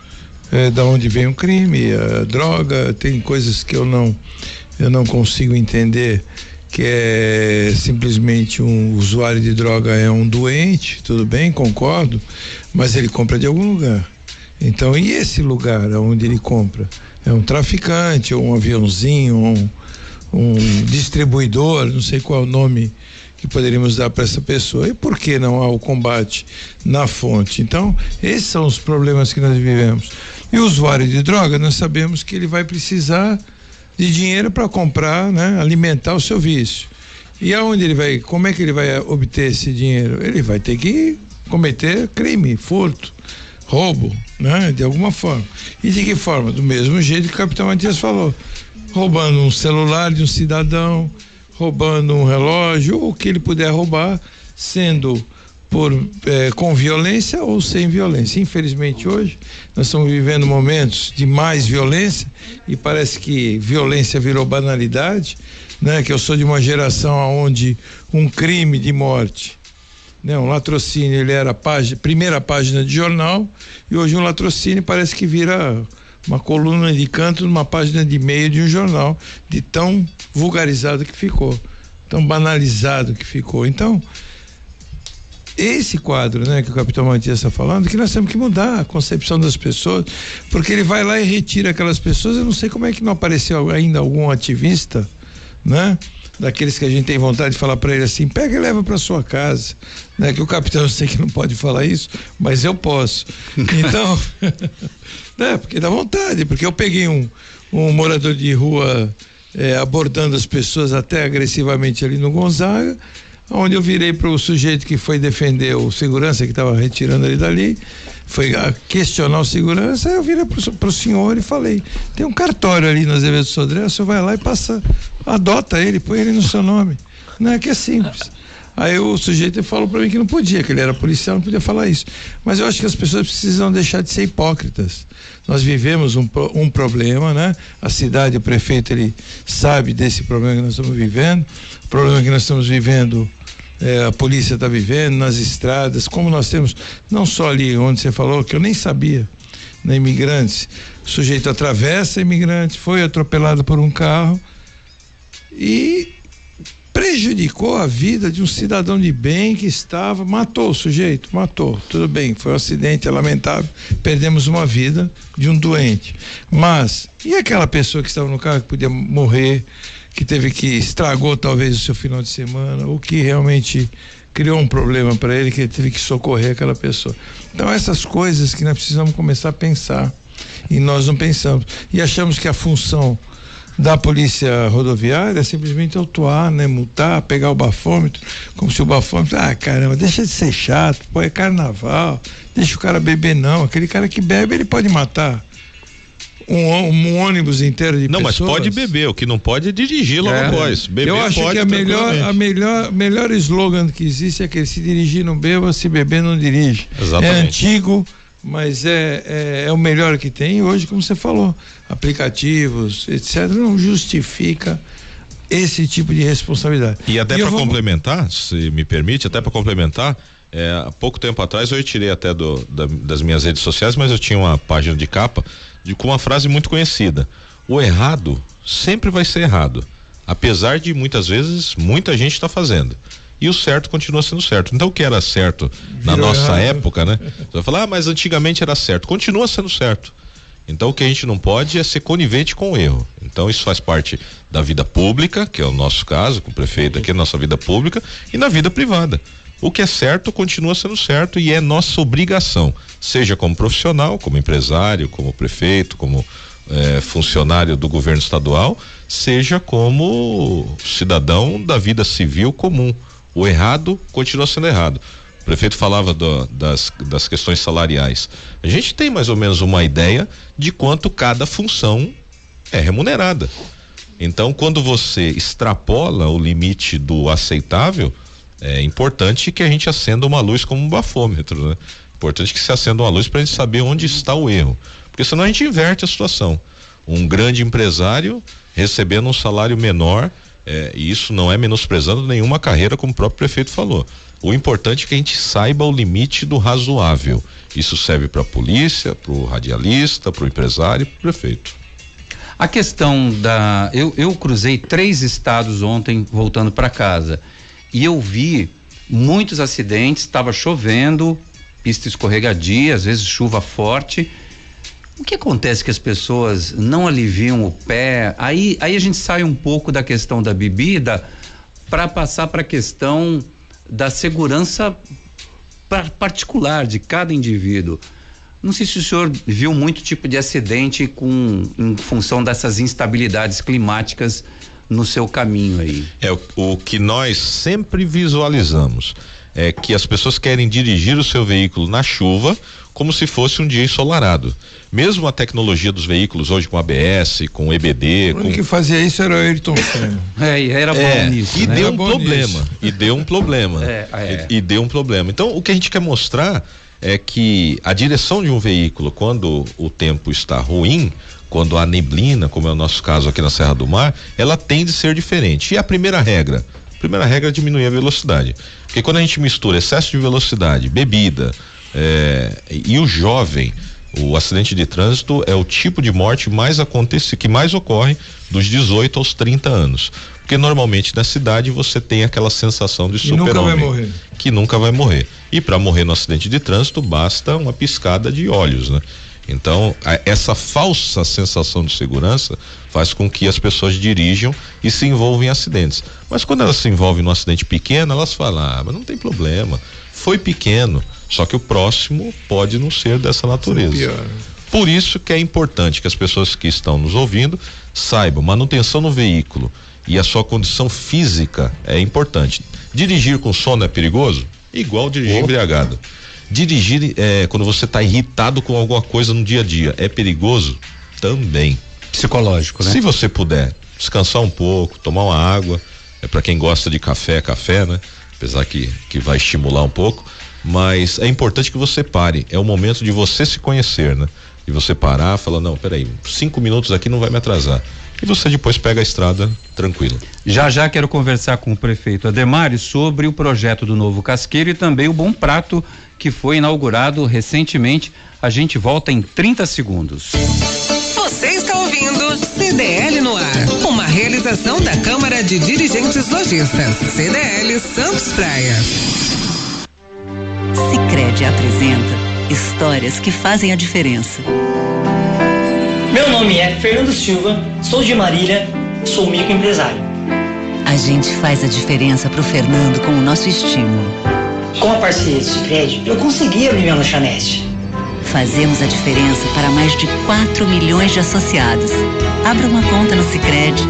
é, da onde vem o crime, a droga, tem coisas que eu não eu não consigo entender que é simplesmente um usuário de droga é um doente, tudo bem, concordo, mas ele compra de algum lugar. Então, e esse lugar onde ele compra? É um traficante, ou um aviãozinho, um, um distribuidor, não sei qual é o nome que poderíamos dar para essa pessoa. E por que não há o combate na fonte? Então, esses são os problemas que nós vivemos. E o usuário de droga, nós sabemos que ele vai precisar de dinheiro para comprar, né, alimentar o seu vício. E aonde ele vai, como é que ele vai obter esse dinheiro? Ele vai ter que cometer crime, furto, roubo, né, de alguma forma. E de que forma? Do mesmo jeito que o capitão Matias falou, roubando um celular de um cidadão, roubando um relógio, ou o que ele puder roubar, sendo por eh, com violência ou sem violência. Infelizmente hoje nós estamos vivendo momentos de mais violência e parece que violência virou banalidade, né? Que eu sou de uma geração onde um crime de morte, né? Um latrocínio ele era página, primeira página de jornal e hoje um latrocínio parece que vira uma coluna de canto numa página de meio de um jornal, de tão vulgarizado que ficou, tão banalizado que ficou. Então, esse quadro, né, que o capitão Matias está falando, que nós temos que mudar a concepção das pessoas, porque ele vai lá e retira aquelas pessoas. Eu não sei como é que não apareceu ainda algum ativista, né? Daqueles que a gente tem vontade de falar para ele assim, pega e leva para sua casa, né? Que o capitão eu sei que não pode falar isso, mas eu posso. Então, né? Porque dá vontade, porque eu peguei um, um morador de rua é, abordando as pessoas até agressivamente ali no Gonzaga onde eu virei para o sujeito que foi defender o segurança que estava retirando ele dali, foi questionar o segurança, eu virei para o senhor e falei, tem um cartório ali no Azevedo Sodré, o senhor vai lá e passa, adota ele, põe ele no seu nome. Não é que é simples. Aí o sujeito falou para mim que não podia, que ele era policial, não podia falar isso. Mas eu acho que as pessoas precisam deixar de ser hipócritas. Nós vivemos um, um problema, né? A cidade, o prefeito, ele sabe desse problema que nós estamos vivendo, o problema que nós estamos vivendo é, a polícia está vivendo nas estradas, como nós temos, não só ali onde você falou, que eu nem sabia, né, imigrantes, o sujeito atravessa imigrante, foi atropelado por um carro e prejudicou a vida de um cidadão de bem que estava, matou o sujeito, matou, tudo bem, foi um acidente, é lamentável, perdemos uma vida de um doente. Mas, e aquela pessoa que estava no carro que podia morrer, que teve que estragou talvez o seu final de semana, ou que realmente criou um problema para ele que ele teve que socorrer aquela pessoa. Então essas coisas que nós precisamos começar a pensar. E nós não pensamos. E achamos que a função da polícia rodoviária é simplesmente autuar, né, multar, pegar o bafômetro, como se o bafômetro, ah, caramba, deixa de ser chato, pô, é carnaval, deixa o cara beber não, aquele cara que bebe ele pode matar um, um ônibus inteiro de não, pessoas. Não, mas pode beber, o que não pode é dirigir logo é. após. Beber Eu acho que a melhor, a melhor, melhor slogan que existe é que se dirigir não beba, se beber não dirige. Exatamente. É antigo, mas é, é, é, o melhor que tem. E hoje, como você falou, aplicativos, etc., não justifica esse tipo de responsabilidade. E até para vou... complementar, se me permite, até para complementar, é, há pouco tempo atrás eu tirei até do, da, das minhas redes sociais, mas eu tinha uma página de capa de, com uma frase muito conhecida: o errado sempre vai ser errado, apesar de muitas vezes muita gente está fazendo e o certo continua sendo certo. Então o que era certo na Virou nossa errado. época, né? Você vai falar, ah, mas antigamente era certo. Continua sendo certo. Então o que a gente não pode é ser conivente com o erro. Então isso faz parte da vida pública, que é o nosso caso, com o prefeito aqui, nossa vida pública, e na vida privada. O que é certo continua sendo certo e é nossa obrigação, seja como profissional, como empresário, como prefeito, como eh, funcionário do governo estadual, seja como cidadão da vida civil comum. O errado continua sendo errado. O prefeito falava do, das, das questões salariais. A gente tem mais ou menos uma ideia de quanto cada função é remunerada. Então, quando você extrapola o limite do aceitável, é importante que a gente acenda uma luz como um bafômetro, né? Importante que se acenda uma luz para a gente saber onde está o erro. Porque senão a gente inverte a situação. Um grande empresário recebendo um salário menor é, e isso não é menosprezando nenhuma carreira, como o próprio prefeito falou. O importante é que a gente saiba o limite do razoável. Isso serve para a polícia, para o radialista, para o empresário para o prefeito. A questão da. Eu, eu cruzei três estados ontem voltando para casa e eu vi muitos acidentes, estava chovendo, pista escorregadia, às vezes chuva forte o que acontece que as pessoas não aliviam o pé? Aí, aí a gente sai um pouco da questão da bebida para passar para a questão da segurança particular de cada indivíduo. Não sei se o senhor viu muito tipo de acidente com em função dessas instabilidades climáticas no seu caminho aí. É o, o que nós sempre visualizamos é que as pessoas querem dirigir o seu veículo na chuva como se fosse um dia ensolarado. Mesmo a tecnologia dos veículos hoje com ABS, com EBD. O com... que fazia isso era o Ayrton Senna. é, era bom é, nisso. E né? deu um problema. Nisso. E deu um problema. É, é. E, e deu um problema. Então, o que a gente quer mostrar é que a direção de um veículo, quando o tempo está ruim, quando há neblina, como é o nosso caso aqui na Serra do Mar, ela tende a ser diferente. E a primeira regra? A primeira regra é diminuir a velocidade. Porque quando a gente mistura excesso de velocidade, bebida, é, e o jovem, o acidente de trânsito é o tipo de morte mais acontece, que mais ocorre dos 18 aos 30 anos. Porque normalmente na cidade você tem aquela sensação de super-homem que nunca vai morrer. E para morrer no acidente de trânsito basta uma piscada de olhos, né? Então, a, essa falsa sensação de segurança faz com que as pessoas dirijam e se envolvam em acidentes. Mas quando elas se envolvem num acidente pequeno, elas falam: ah, mas não tem problema, foi pequeno. Só que o próximo pode não ser dessa natureza. Por isso que é importante que as pessoas que estão nos ouvindo saibam, manutenção no veículo e a sua condição física é importante. Dirigir com sono é perigoso? Igual dirigir embriagado. Dirigir é, quando você está irritado com alguma coisa no dia a dia é perigoso? Também. Psicológico, né? Se você puder descansar um pouco, tomar uma água, é para quem gosta de café, café, né? Apesar que, que vai estimular um pouco mas é importante que você pare. É o momento de você se conhecer, né? De você parar, falar, não, peraí, cinco minutos aqui não vai me atrasar. E você depois pega a estrada tranquilo. Já já quero conversar com o prefeito Ademari sobre o projeto do novo casqueiro e também o Bom Prato que foi inaugurado recentemente. A gente volta em 30 segundos. Você está ouvindo CDL no ar, uma realização da Câmara de Dirigentes Lojistas, CDL Santos Praia. Sicredi apresenta histórias que fazem a diferença. Meu nome é Fernando Silva, sou de Marília, sou microempresário. A gente faz a diferença pro Fernando com o nosso estímulo. Com a parceria do Sicredi, eu consegui abrir minha lanchonete. fazemos a diferença para mais de 4 milhões de associados. Abra uma conta no Sicredi.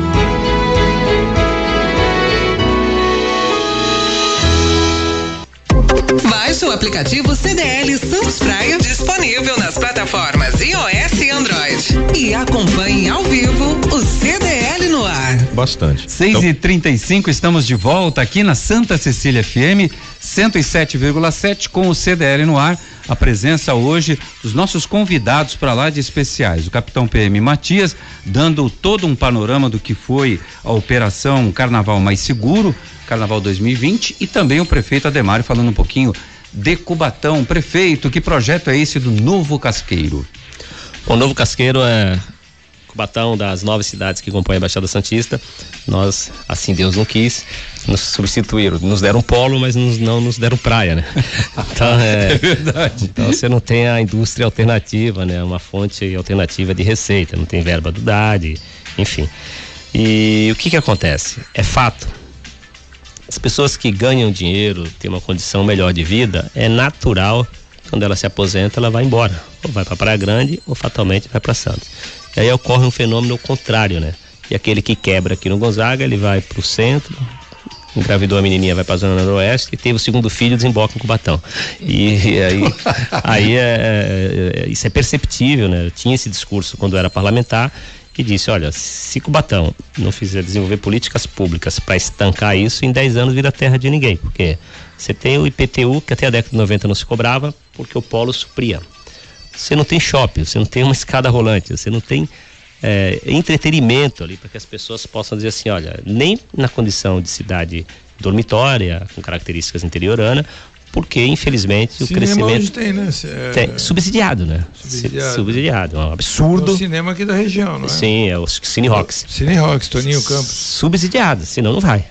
Baixe o aplicativo CDL Santos Praia, disponível nas plataformas iOS e Android. E acompanhe ao vivo o CDL no ar. Bastante. 6 e 35 estamos de volta aqui na Santa Cecília FM 107,7 com o CDL no ar. A presença hoje dos nossos convidados para lá de especiais. O capitão PM Matias, dando todo um panorama do que foi a operação Carnaval Mais Seguro, Carnaval 2020, e também o prefeito Ademário falando um pouquinho de Cubatão. Prefeito, que projeto é esse do Novo Casqueiro? O Novo Casqueiro é Cubatão, das nove cidades que compõem a Baixada Santista. Nós, assim Deus não quis, nos substituíram. Nos deram polo, mas nos, não nos deram praia, né? Então, é, É verdade. Então você não tem a indústria alternativa, né? Uma fonte alternativa de receita, não tem verba do DAD, enfim. E o que que acontece? É fato. As pessoas que ganham dinheiro, têm uma condição melhor de vida, é natural quando ela se aposenta, ela vai embora. Ou vai para Praia Grande ou fatalmente vai para Santos. E aí ocorre um fenômeno contrário, né? E aquele que quebra aqui no Gonzaga, ele vai para o centro, engravidou a menininha, vai para a zona noroeste e teve o segundo filho, desemboca em Cubatão. E, e aí, aí é, é, é, isso é perceptível, né? Eu tinha esse discurso quando era parlamentar e disse, olha, se Cubatão não fizer desenvolver políticas públicas para estancar isso, em 10 anos vira terra de ninguém, porque você tem o IPTU, que até a década de 90 não se cobrava, porque o polo supria. Você não tem shopping, você não tem uma escada rolante, você não tem é, entretenimento ali para que as pessoas possam dizer assim, olha, nem na condição de cidade dormitória, com características interioranas, porque infelizmente o Cinema crescimento hoje tem, né? É- tem- subsidiado, né? Subsidiado. Subsidiado, é um É absurdo. o cinema aqui da região, não é? Sim, é o Cine Rocks. Cine Rocks, Toninho Campos. Subsidiado, senão não vai.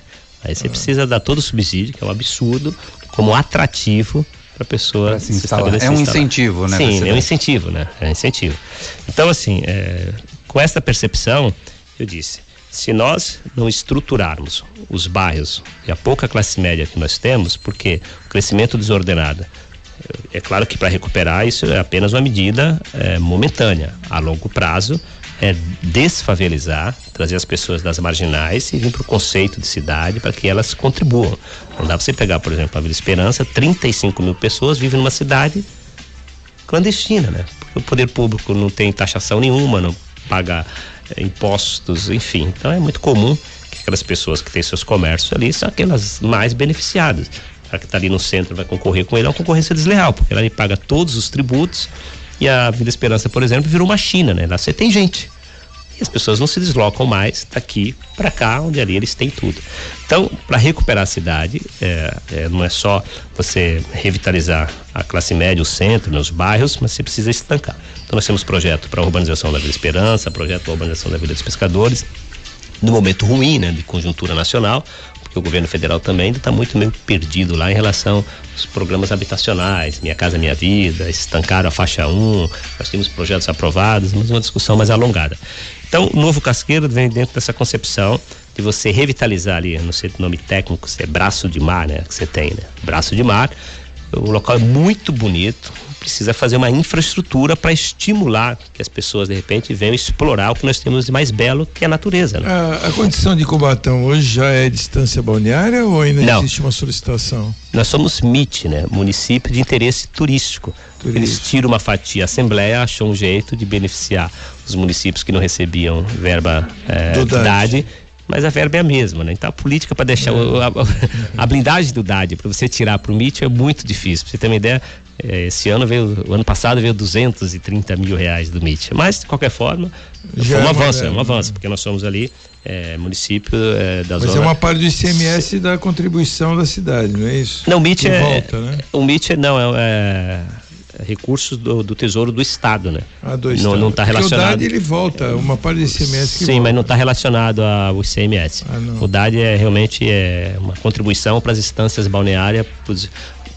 Aí Ah. você precisa dar todo o subsídio, que é um absurdo, como atrativo para a pessoa Pra se instalar. estabelecer, É um instalar. incentivo, né, Sim, é um incentivo, né? É um incentivo. Então, assim, é, com essa percepção, eu disse, se nós não estruturarmos os bairros e a pouca classe média que nós temos, porque o crescimento desordenado, é claro que para recuperar isso é apenas uma medida é, momentânea. A longo prazo é desfavelizar, trazer as pessoas das marginais e vir para o conceito de cidade para que elas contribuam. Não dá para você pegar, por exemplo, a Vila Esperança, 35 mil pessoas vivem numa cidade clandestina, né? Porque o poder público não tem taxação nenhuma, não paga eh, impostos, enfim. Então é muito comum que aquelas pessoas que têm seus comércios ali são aquelas mais beneficiadas. A que está ali no centro vai concorrer com ele é uma concorrência desleal, porque ela ali paga todos os tributos e a Vida Esperança, por exemplo, virou uma China, né? Lá você tem gente. E as pessoas não se deslocam mais daqui para cá, onde ali eles têm tudo. Então, para recuperar a cidade, é, é, não é só você revitalizar a classe média, o centro, nos bairros, mas você precisa estancar. Então, nós temos projeto para urbanização da Vila Esperança, projeto para urbanização da Vila dos Pescadores, no momento ruim, né, de conjuntura nacional, porque o governo federal também ainda está muito meio perdido lá em relação aos programas habitacionais, Minha Casa Minha Vida, estancaram a faixa 1, nós temos projetos aprovados, mas uma discussão mais alongada. Então, o novo casqueiro vem dentro dessa concepção de você revitalizar ali, não sei o nome técnico, se é braço de mar, né, que você tem, né? Braço de mar. O local é muito bonito, precisa fazer uma infraestrutura para estimular que as pessoas de repente venham explorar o que nós temos de mais belo, que é a natureza. Né? A, a condição de Cubatão hoje já é distância balneária ou ainda Não. existe uma solicitação? Nós somos MIT, né? Município de Interesse Turístico. Eles tiram uma fatia, a Assembleia achou um jeito de beneficiar os municípios que não recebiam verba eh, Do DAD. Mas a verba é a mesma, né? Então a política para deixar o- a, a blindagem do DAD para você tirar para o MIT é muito difícil. Pra você ter uma ideia, eh, esse ano veio, o ano passado veio 230 mil reais do MIT. Mas de qualquer forma, Já foi um é avanço, é um avanço, porque nós somos ali eh, município eh, da Mas zona. é uma parte do ICMS da contribuição da cidade, não é isso? Não, o MIT é. volta, né? O MIT é, não, é, é recursos do, do Tesouro do Estado, né? Ah, do Estado. não está Porque relacionado. O DAD ele volta, uma parte do ICMS que Sim, volta. mas não está relacionado ao ICMS. Ah, o DAD é realmente é uma contribuição para as instâncias balneárias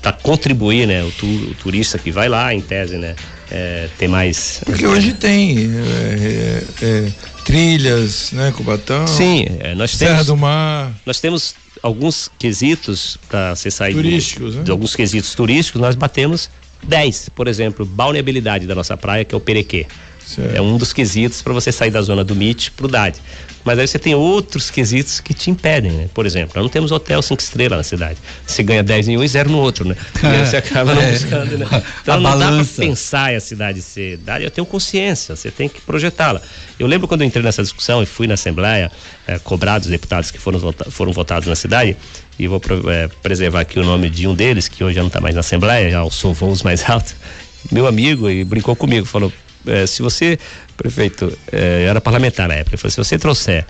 para contribuir, né? O, tu- o turista que vai lá, em tese, né? É, ter mais. Porque hoje tem é, é, é, trilhas, né, Cubatão? Sim, é, nós Serra temos. do Mar. Nós temos alguns quesitos para você sair Turísticos, né? de alguns quesitos turísticos, nós batemos 10, por exemplo, balneabilidade da nossa praia, que é o Perequê. Certo. É um dos quesitos para você sair da zona do MIT pro DAD. Mas aí você tem outros quesitos que te impedem, né? Por exemplo, nós não temos hotel cinco estrelas na cidade. Você ganha 10 em um e zero no outro, né? E você acaba não É. buscando, né? A Então não dá balança. pra pensar a cidade ser cidade, eu tenho consciência, você tem que projetá-la. Eu lembro quando eu entrei nessa discussão e fui na Assembleia, eh, cobrar dos deputados que foram, vota- foram votados na cidade, e vou eh, preservar aqui o nome de um deles, que hoje já não está mais na Assembleia, já alçou voos mais altos, meu amigo, e brincou comigo, falou, eh, se você, prefeito, eu era parlamentar na época, ele falou, se você trouxer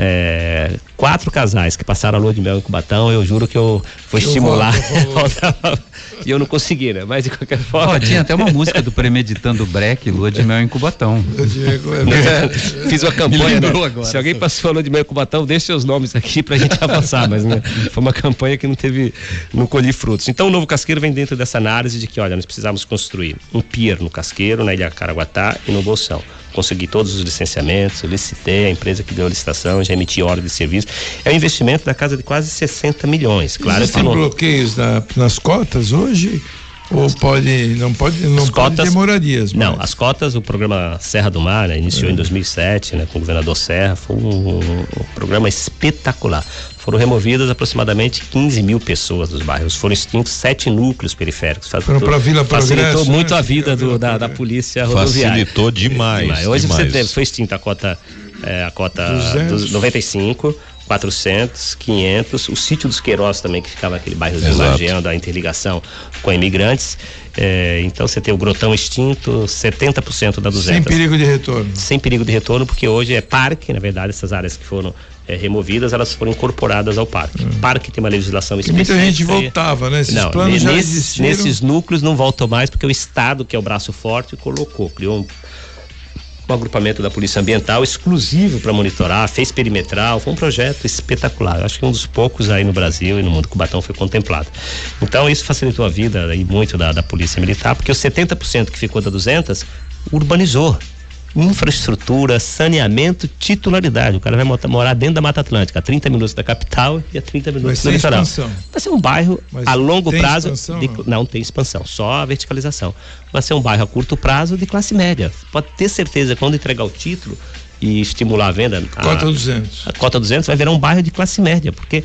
eh, quatro casais que passaram a lua de mel em Cubatão, eu juro que eu vou Eu estimular. volto, e eu não consegui, né? Mas de qualquer forma. Ó, tinha até uma música do Premeditando Breck, Lua de Mel em Cubatão. É Fiz uma campanha, né? agora. Se alguém passou a lua de mel com Cubatão, deixe seus nomes aqui pra gente avançar, mas né, foi uma campanha que não teve, não colhi frutos. Então o novo casqueiro vem dentro dessa análise de que, olha, nós precisamos construir um pier no casqueiro, na Ilha Caraguatá e no Bolsão. Consegui todos os licenciamentos, licitei, a empresa que deu a licitação, já emiti ordem de serviço. É um investimento da casa de quase 60 milhões. Claro que Existem não. bloqueios na- nas cotas hoje? Ou pode, não pode, não As pode cotas- ter moradias? Não, mais? as cotas, o programa Serra do Mar, né, iniciou em 2007, né, com o governador Serra, foi um, um programa espetacular. Foram removidas aproximadamente 15 mil pessoas dos bairros, foram extintos sete núcleos periféricos. Foram pra Vila Facilitou Progresso, muito né? a vida do- Vila da, da polícia rodoviária. Facilitou demais. Hoje demais. você teve, foi extinta a cota, é, a cota 200. dos 95, 400, 500, o sítio dos Queiroz também, que ficava naquele bairrozinho Exato. margeando a interligação com imigrantes. É, então você tem o Grotão extinto, 70% da 200 Sem perigo de retorno. sem perigo de retorno, porque hoje é parque, na verdade, essas áreas que foram é, removidas, elas foram incorporadas ao parque. Parque tem uma legislação E específica. muita gente e- voltava, né? Esses Não, planos já nesses, existiram. nesses núcleos não voltam mais, porque o Estado, que é o braço forte, colocou, criou um, um agrupamento da Polícia Ambiental exclusivo para monitorar, fez perimetral, foi um projeto espetacular. Eu Acho que um dos poucos aí no Brasil e no mundo que o Batão foi contemplado. Então isso facilitou a vida e muito da, da Polícia Militar, porque os 70% que ficou da 200 urbanizou. Infraestrutura, saneamento, titularidade. O cara vai morar dentro da Mata Atlântica, a 30 minutos da capital e a 30 minutos do litoral. expansão. Vai ser um bairro Mas a longo prazo. expansão, de- não? não tem expansão, só a verticalização. Vai ser um bairro a curto prazo de classe média. Pode ter certeza, quando entregar o título e estimular a venda. a- Cota 200. a cota 200 vai virar um bairro de classe média, porque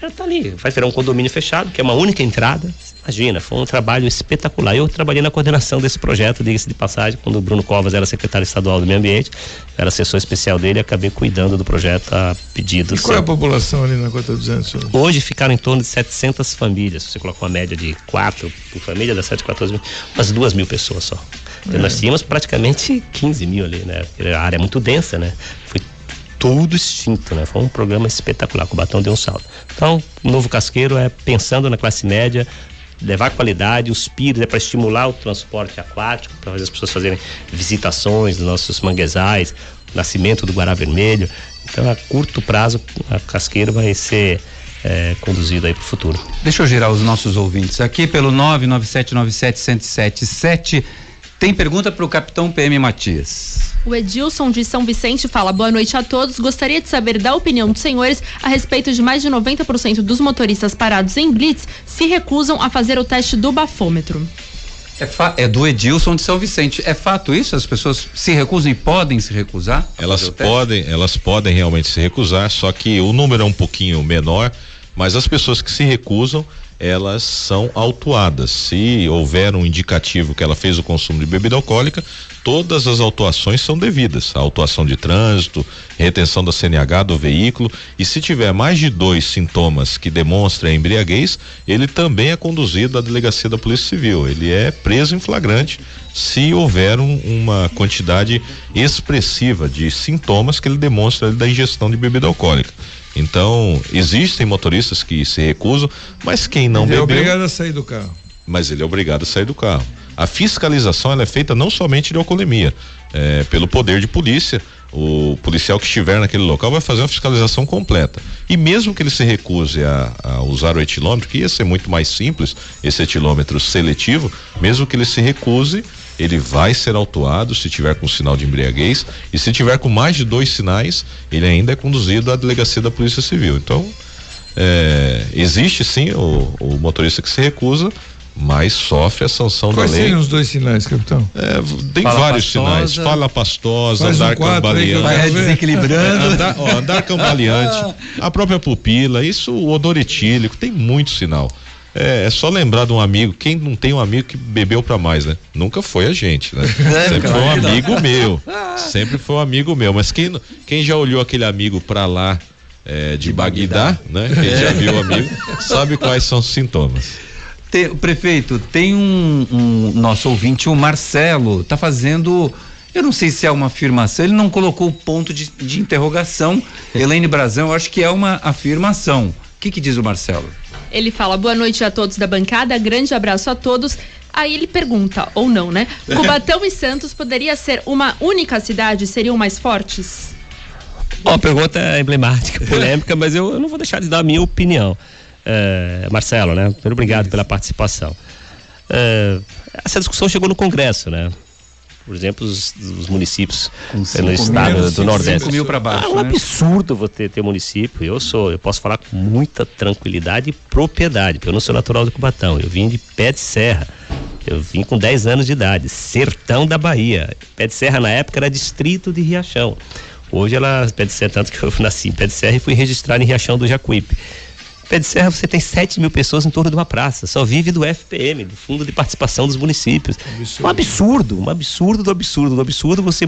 ela tá ali, vai virar um condomínio fechado, que é uma única entrada. Imagina, foi um trabalho espetacular. Eu trabalhei na coordenação desse projeto, diga-se de passagem, quando o Bruno Covas era secretário estadual do Meio Ambiente, era assessor especial dele e acabei cuidando do projeto a pedido. E qual é a população ali na cota 200? hoje? Hoje ficaram em torno de 700 famílias. Se você coloca uma média de 4 por família, dá 7, 14 mil, umas 2 mil pessoas só. Então, Nós tínhamos praticamente 15 mil ali, né? A área é muito densa, né? Foi tudo extinto, né? Foi um programa espetacular, o Batão deu um salto. Então, o novo casqueiro é pensando na classe média, levar qualidade, os pires é para estimular o transporte aquático, para fazer as pessoas fazerem visitações dos nossos manguezais, nascimento do Guará Vermelho. Então, a curto prazo, a casqueiro vai ser é, aí para o futuro. Deixa eu girar os nossos ouvintes aqui pelo 997971077. Tem pergunta para o capitão PM Matias. O Edilson de São Vicente fala: boa noite a todos. Gostaria de saber da opinião dos senhores a respeito de mais de 90% dos motoristas parados em Blitz se recusam a fazer o teste do bafômetro. É, é do Edilson de São Vicente. É fato isso? As pessoas se recusam e podem se recusar? Elas podem, elas podem realmente se recusar, só que o número é um pouquinho menor, mas as pessoas que se recusam, elas são autuadas. Se houver um indicativo que ela fez o consumo de bebida alcoólica, todas as autuações são devidas. A autuação de trânsito, retenção da CNH do veículo, e se tiver mais de dois sintomas que demonstrem a embriaguez, ele também é conduzido à delegacia da Polícia Civil. Ele é preso em flagrante se houver um- uma quantidade expressiva de sintomas que ele demonstra da ingestão de bebida alcoólica. Então, existem motoristas que se recusam, mas quem não Ele é bebeu, obrigado a sair do carro. mas ele é obrigado a sair do carro. A fiscalização ela é feita não somente de alcoolemia, é, pelo poder de polícia. O policial que estiver naquele local vai fazer uma fiscalização completa. E mesmo que ele se recuse a, a usar o etilômetro, que ia ser muito mais simples, esse etilômetro seletivo, mesmo que ele se recuse, ele vai ser autuado se tiver com sinal de embriaguez e se tiver com mais de dois sinais, ele ainda é conduzido à delegacia da Polícia Civil. Então, é, existe sim o, o motorista que se recusa, mais sofre a sanção Quais da lei. seriam os dois sinais, capitão? É, tem Fala vários pastosa. sinais. Fala pastosa, Faz um andar eu cambaleante. ver. desequilibrando. É, andar, ó, andar cambaleante, a própria pupila, isso, o odor etílico, tem muito sinal. É, é só lembrar de um amigo, quem não tem um amigo que bebeu pra mais, né? Nunca foi a gente, né? Sempre foi um amigo meu. Sempre foi um amigo meu. Mas quem, quem já olhou aquele amigo pra lá é, de Bagdá, né? Quem já viu o amigo, sabe quais são os sintomas. Tem- prefeito, tem um, um nosso ouvinte, o Marcelo, tá fazendo. Eu não sei se é uma afirmação, ele não colocou o ponto de, de interrogação. Elaine Brazão, eu acho que é uma afirmação. O que, que diz o Marcelo? Ele fala boa noite a todos da bancada, grande abraço a todos. Aí ele pergunta, ou não, né? Cubatão e Santos poderia ser uma única cidade, seriam mais fortes? Bom, a pergunta é emblemática, polêmica, mas eu, eu não vou deixar de dar a minha opinião. É, Marcelo, né? Muito obrigado pela participação. É, essa discussão chegou no Congresso, né? Por exemplo, os, os municípios eh, no mil, estado cinco do Nordeste. mil baixo, Ah, um né? absurdo você ter município. Eu sou, eu posso falar com muita tranquilidade e propriedade, porque eu não sou natural do Cubatão. Eu vim de Pé de Serra. Eu vim com 10 anos de idade, sertão da Bahia. Pé de Serra na época era distrito de Riachão. Hoje ela, Pé de Serra, tanto que eu nasci em Pé de Serra e fui registrado em Riachão do Jacuípe. Pé de Serra você tem 7 mil pessoas em torno de uma praça, só vive do FPM, do Fundo de Participação dos Municípios. Um absurdo, um absurdo do absurdo do absurdo você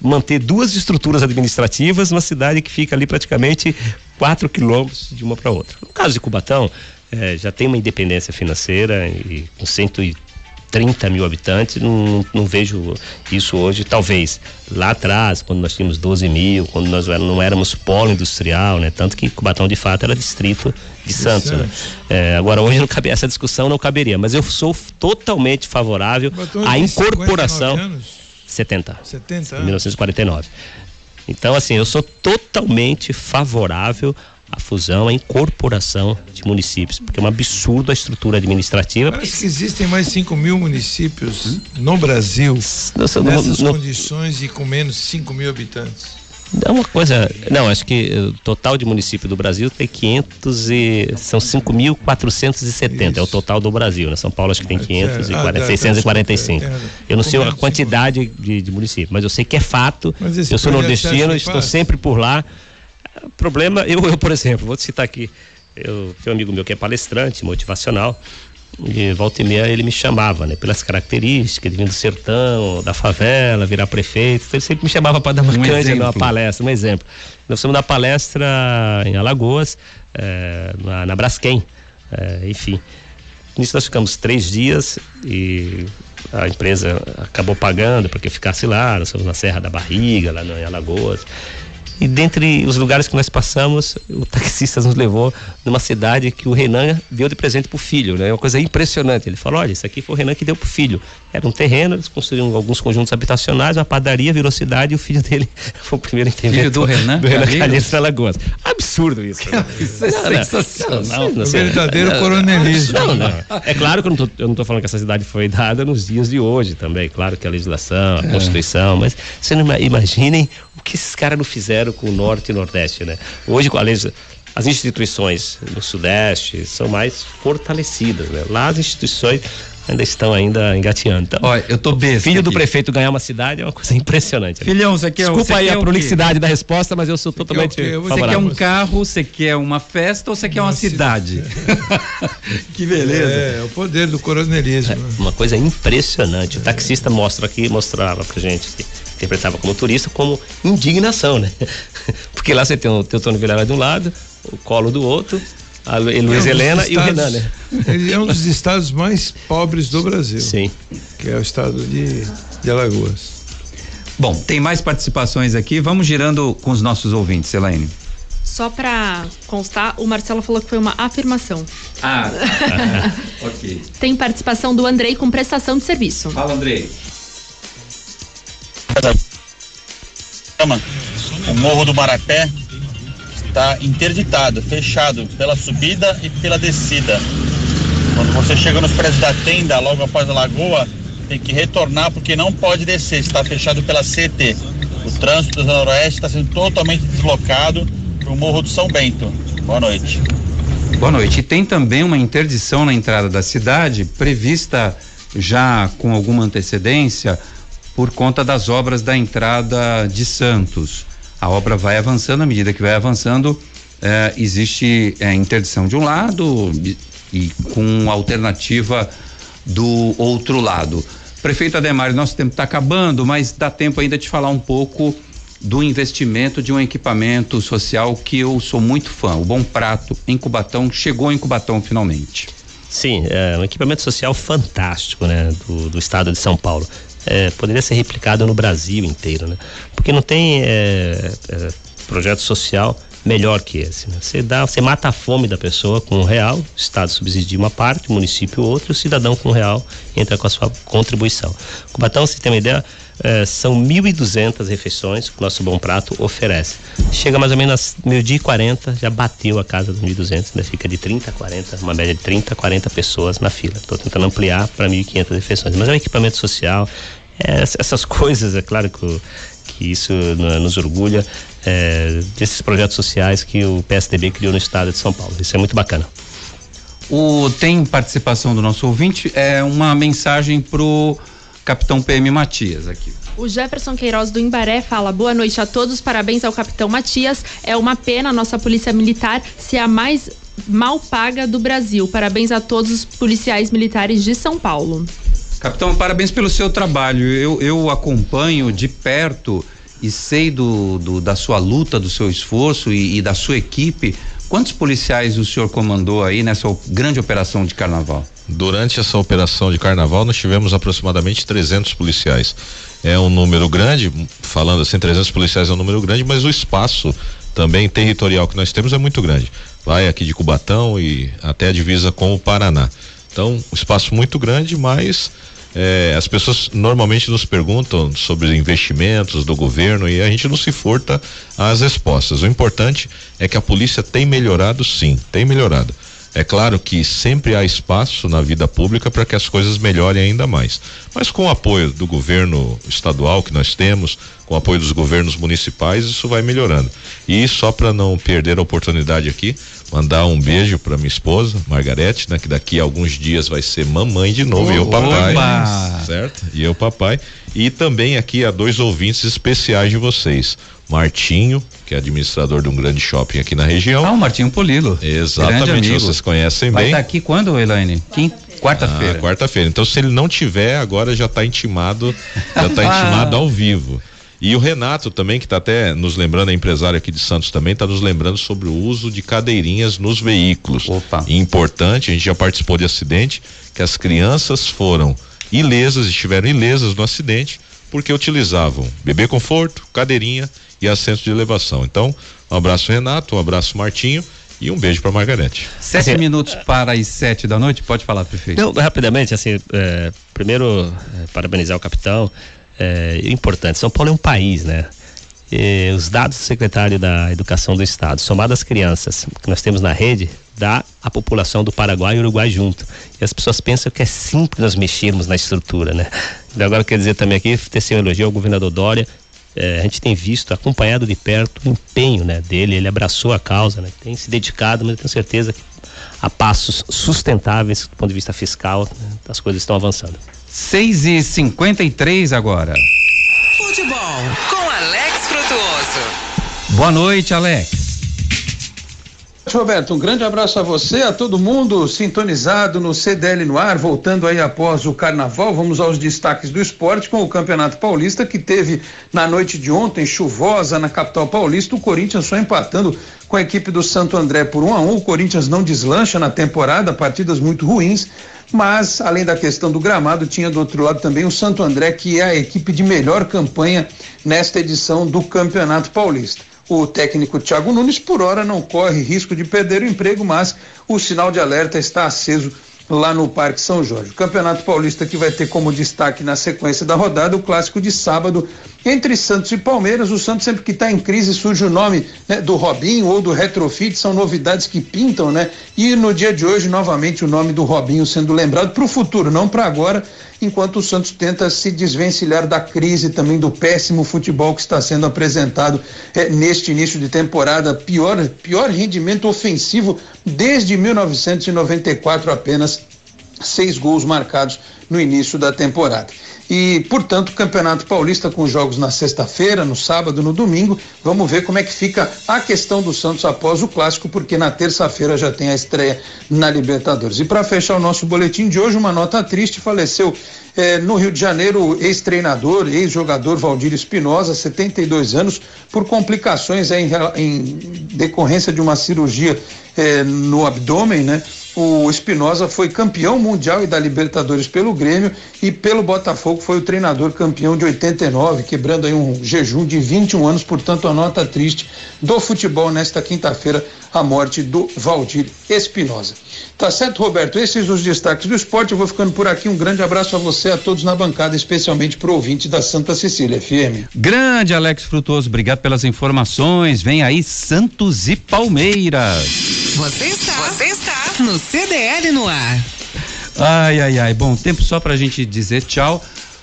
manter duas estruturas administrativas numa cidade que fica ali praticamente 4 quilômetros de uma para outra. No caso de Cubatão, eh, já tem uma independência financeira e com 130 mil habitantes, não, não vejo isso hoje. Talvez lá atrás, quando nós tínhamos 12 mil, quando nós não éramos polo industrial, né? Tanto que Cubatão de fato era distrito de Santos, né? Eh, agora hoje não cabe, essa discussão não caberia, mas eu sou totalmente favorável à incorporação 59 anos, 70. 70 Em anos. 1949. Então, assim, eu sou totalmente favorável à fusão, à incorporação de municípios, porque é um absurdo a estrutura administrativa. Parece que existem mais 5 mil municípios no Brasil Nossa, não- nessas não- condições e com menos 5 mil habitantes. É uma coisa. Não, acho que eh, o total de município do Brasil tem 500 e. São 5.470, é o total do Brasil, né? São Paulo acho que tem Ah, 540, tá, tá, 645. tem razão. Eu não sei a quantidade de, de municípios, mas eu sei que é fato. Eu sou nordestino, estou sempre por lá. O problema, eu, eu, por exemplo, vou te citar aqui. Eu tenho um amigo meu que é palestrante, motivacional. E volta e meia ele me chamava, né? Pelas características de vir do sertão, da favela, virar prefeito. Então ele sempre me chamava para dar uma Um canja numa palestra, um exemplo. Nós fomos dar palestra em Alagoas, eh, na, na Braskem, eh, enfim. Nisso nós ficamos três dias e a empresa acabou pagando para que eu ficasse lá. Nós fomos na Serra da Barriga, lá em Alagoas. E dentre os lugares que nós passamos, o taxista nos levou numa cidade que o Renan deu de presente pro filho, né? É uma coisa impressionante. Ele falou: olha, isso aqui foi o Renan que deu pro filho. Era um terreno, eles construíram alguns conjuntos habitacionais, uma padaria, virou cidade e o filho dele foi o primeiro interventor. do Renan Do Renan Calheiros? De Alagoas. Absurdo isso. né? Isso é Não, não. sensacional. Não, O sei. verdadeiro Não, coronelismo. Não, não. É claro que eu não, não tô falando que essa cidade foi dada nos dias de hoje também. Claro que a legislação, a Constituição, mas vocês não ima- imaginem o que esses caras não fizeram com o Norte e Nordeste, né? Hoje, com a legis- as instituições no Sudeste são mais fortalecidas, né? Lá as instituições ainda estão ainda engateando. Então, Olha, eu tô besta. filho do aqui. prefeito ganhar uma cidade é uma coisa impressionante. Filhão, você quer Desculpa você aí quer a prolixidade da resposta, mas eu sou totalmente quê? Eu vou- Você quer favorável. um carro, você quer uma festa ou você quer uma Uma cidade? que beleza. É, o poder do coronelismo. né? Uma coisa impressionante. O taxista mostra aqui, mostrava pra gente, que interpretava como turista, como indignação, né? Porque lá você tem o Teutônio Vilela de um lado, o Colo do outro, a Lu- Luiz É um Helena e o estados- Renan, né? Ele é um dos estados mais pobres do Brasil, Sim. que é o estado de, de Alagoas. Bom, tem mais participações aqui. Vamos girando com os nossos ouvintes, Elaine. Só pra constar, o Marcelo falou que foi uma afirmação. Ah, ok. Tem participação do Andrei com prestação de serviço. Fala, Andrei. O Morro do Marapé está interditado, fechado pela subida e pela descida. Quando você chega nos prédios da tenda, logo após a lagoa, tem que retornar porque não pode descer, está fechado pela CT. O trânsito da Zona Noroeste está sendo totalmente deslocado para o Morro do São Bento. Boa noite. Boa noite. E tem também uma interdição na entrada da cidade prevista já com alguma antecedência por conta das obras da entrada de Santos. A obra vai avançando, à medida que vai avançando, eh, existe eh, interdição de um lado e, e com alternativa do outro lado. Prefeito Ademar, nosso tempo está acabando, mas dá tempo ainda de falar um pouco do investimento de um equipamento social que eu sou muito fã, o Bom Prato, em Cubatão, chegou em Cubatão finalmente. Sim, é um equipamento social fantástico, né, do, do estado de São Paulo. É, poderia ser replicado no Brasil inteiro, né? Porque não tem é, é, projeto social melhor que esse. Né? Você dá, você mata a fome da pessoa com um real, o Estado subsidia uma parte, o município outra, o cidadão com um real entra com a sua contribuição. Cubatão, você tem uma ideia, é, são 1.200 refeições que o nosso Bom Prato oferece. Chega mais ou menos meio-dia e 40, já bateu a casa dos 1.200, ainda fica de 30 a 40, uma média de 30 a 40 pessoas na fila. Estou tentando ampliar para 1.500 refeições. Mas é um equipamento social, é, essas coisas, é claro que, que isso nos orgulha, é, desses projetos sociais que o PSDB criou no estado de São Paulo. Isso é muito bacana. O, tem participação do nosso ouvinte, é uma mensagem pro capitão PM Matias aqui. O Jefferson Queiroz do Imbaré fala: boa noite a todos, parabéns ao capitão Matias. É uma pena a nossa polícia militar ser a mais mal paga do Brasil. Parabéns a todos os policiais militares de São Paulo. Capitão, parabéns pelo seu trabalho. Eu, eu acompanho de perto e sei do, do, da sua luta, do seu esforço e, e da sua equipe. Quantos policiais o senhor comandou aí nessa grande operação de carnaval? Durante essa operação de carnaval, nós tivemos aproximadamente 300 policiais. É um número grande, falando assim, 300 policiais é um número grande, mas o espaço também territorial que nós temos é muito grande. Vai aqui de Cubatão e até a divisa com o Paraná. Então, um espaço muito grande, mas é, as pessoas normalmente nos perguntam sobre investimentos do governo e a gente não se furta às respostas. O importante é que a polícia tem melhorado, sim, tem melhorado. É claro que sempre há espaço na vida pública para que as coisas melhorem ainda mais. Mas com o apoio do governo estadual que nós temos, com o apoio dos governos municipais, isso vai melhorando. E só para não perder a oportunidade aqui, mandar um beijo para minha esposa, Margarete, né, que daqui a alguns dias vai ser mamãe de novo, oh, e eu papai, oba. certo? E eu papai. E também aqui a dois ouvintes especiais de vocês. Martinho, que é administrador de um grande shopping aqui na região. Ah, o Martinho Polilo. Exatamente, vocês conhecem Vai bem. Vai estar aqui quando, Elaine? Quarta-feira. Ah, quarta-feira. Então, se ele não tiver, agora já está intimado, já está intimado ao vivo. E o Renato também, que está até nos lembrando, é empresário aqui de Santos também, está nos lembrando sobre o uso de cadeirinhas nos veículos. Opa. Importante, a gente já participou de acidente, que as crianças foram ilesas, estiveram ilesas no acidente, porque utilizavam bebê conforto, cadeirinha e assento de elevação. Então, um abraço Renato, um abraço Martinho e um beijo para Margarete. Sete minutos para as sete da noite, pode falar, prefeito. Não, rapidamente, assim, é, primeiro é, parabenizar o capitão, é, importante. São Paulo é um país, né? E os dados do secretário da Educação do Estado, somado às crianças que nós temos na rede, dá a população do Paraguai e Uruguai junto. E as pessoas pensam que é simples nós mexermos na estrutura, né? Então, agora quer dizer também aqui, tecer um elogio ao governador Dória. É, a gente tem visto, acompanhado de perto, o empenho né, dele. Ele abraçou a causa, né, tem se dedicado, mas eu tenho certeza que a passos sustentáveis do ponto de vista fiscal, né, as coisas estão avançando. 6 e 53 agora. Futebol com Alex Frutuoso. Boa noite, Alex. Roberto, um grande abraço a você, a todo mundo sintonizado no CDL no ar, voltando aí após o carnaval. Vamos aos destaques do esporte com o Campeonato Paulista, que teve na noite de ontem, chuvosa na capital paulista, o Corinthians só empatando com a equipe do Santo André por um a um. O Corinthians não deslancha na temporada, partidas muito ruins. Mas, além da questão do gramado, tinha do outro lado também o Santo André, que é a equipe de melhor campanha nesta edição do Campeonato Paulista. O técnico Thiago Nunes, por hora, não corre risco de perder o emprego, mas o sinal de alerta está aceso lá no Parque São Jorge. O Campeonato Paulista que vai ter como destaque na sequência da rodada o clássico de sábado entre Santos e Palmeiras. O Santos sempre que está em crise surge o nome né, do Robinho ou do Retrofit, são novidades que pintam, né? E no dia de hoje novamente o nome do Robinho sendo lembrado para o futuro, não para agora. Enquanto o Santos tenta se desvencilhar da crise também do péssimo futebol que está sendo apresentado é, neste início de temporada, pior, pior rendimento ofensivo desde 1994 apenas seis gols marcados no início da temporada. E, portanto, o Campeonato Paulista com jogos na sexta-feira, no sábado, no domingo. Vamos ver como é que fica a questão do Santos após o clássico, porque na terça-feira já tem a estreia na Libertadores. E para fechar o nosso boletim de hoje, uma nota triste: faleceu eh, no Rio de Janeiro, ex-treinador, ex-jogador Valdir Espinosa, 72 anos, por complicações em, em decorrência de uma cirurgia eh, no abdômen, né? O Espinosa foi campeão mundial e da Libertadores pelo Grêmio e pelo Botafogo foi o treinador campeão de 89, quebrando aí um jejum de 21 anos, portanto a nota triste do futebol nesta quinta-feira, a morte do Valdir Espinosa. Tá certo, Roberto? Esses os destaques do esporte. Eu vou ficando por aqui. Um grande abraço a você, a todos na bancada, especialmente para o ouvinte da Santa Cecília FM. Grande Alex Frutuoso, obrigado pelas informações. Vem aí Santos e Palmeiras. Você está, você está no CDL no ar. Ai, ai, ai. Bom, tempo só para a gente dizer tchau.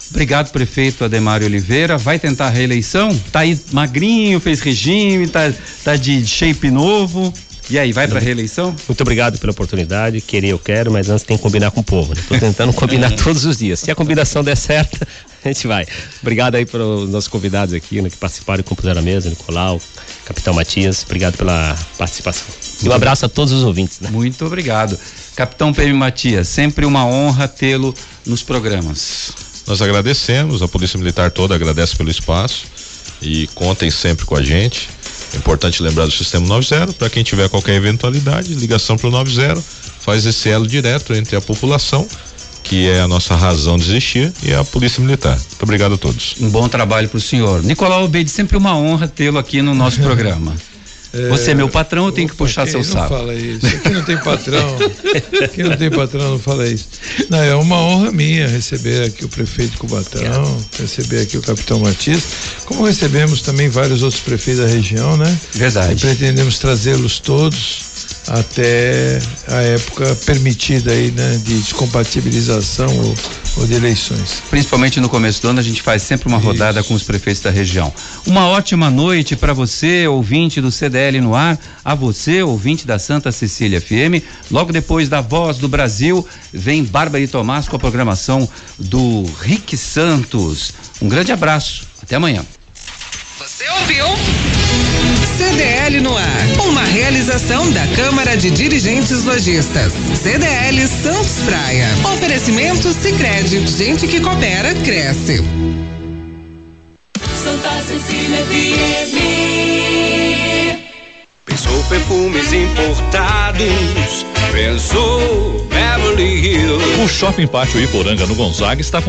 Obrigado, prefeito Ademário Oliveira. Vai tentar a reeleição? Tá aí magrinho, fez regime, tá, tá de shape novo. E aí, vai para reeleição? Muito obrigado pela oportunidade. Querer eu quero, mas antes tem que combinar com o povo. Estou né? tentando combinar todos os dias. Se a combinação der certo, a gente vai. Obrigado aí para os nossos convidados aqui, né, que participaram e compuseram a mesa, Nicolau, Capitão Matias. Obrigado pela participação. E um abraço a todos os ouvintes. Né? Muito obrigado. Capitão PM Matias, sempre uma honra tê-lo nos programas. Nós agradecemos, a Polícia Militar toda agradece pelo espaço e contem sempre com a gente. É importante lembrar do sistema 90, para quem tiver qualquer eventualidade, ligação para o 90, faz esse elo direto entre a população, que é a nossa razão de existir, e a Polícia Militar. Muito obrigado a todos. Um bom trabalho para o senhor. Nicolau Obeide, sempre uma honra tê-lo aqui no nosso programa. Você é meu patrão, eu tenho que puxar seu saco. Não fala isso. Aqui não tem patrão. aqui não tem patrão, não fala isso. Não, é uma honra minha receber aqui o prefeito Cubatão, receber aqui o capitão Matias, como recebemos também vários outros prefeitos da região, né? Verdade. E pretendemos trazê-los todos até a época permitida aí, né, de descompatibilização ou, ou, de eleições. Principalmente no começo do ano a gente faz sempre uma rodada Isso. com os prefeitos da região. Uma ótima noite para você, ouvinte do CDL no ar, a você, ouvinte da Santa Cecília FM. Logo depois da Voz do Brasil, vem Bárbara e Tomás com a programação do Rick Santos. Um grande abraço. Até amanhã. Você ouviu? CDL no ar. Uma realização da Câmara de Dirigentes Lojistas. CDL Santos Praia. Oferecimento Sicredi. Gente que coopera cresce. Santa Cecília FM. Pensou perfumes importados. Pensou Beverly Hills. O Shopping Pátio Iporanga no Gonzaga está com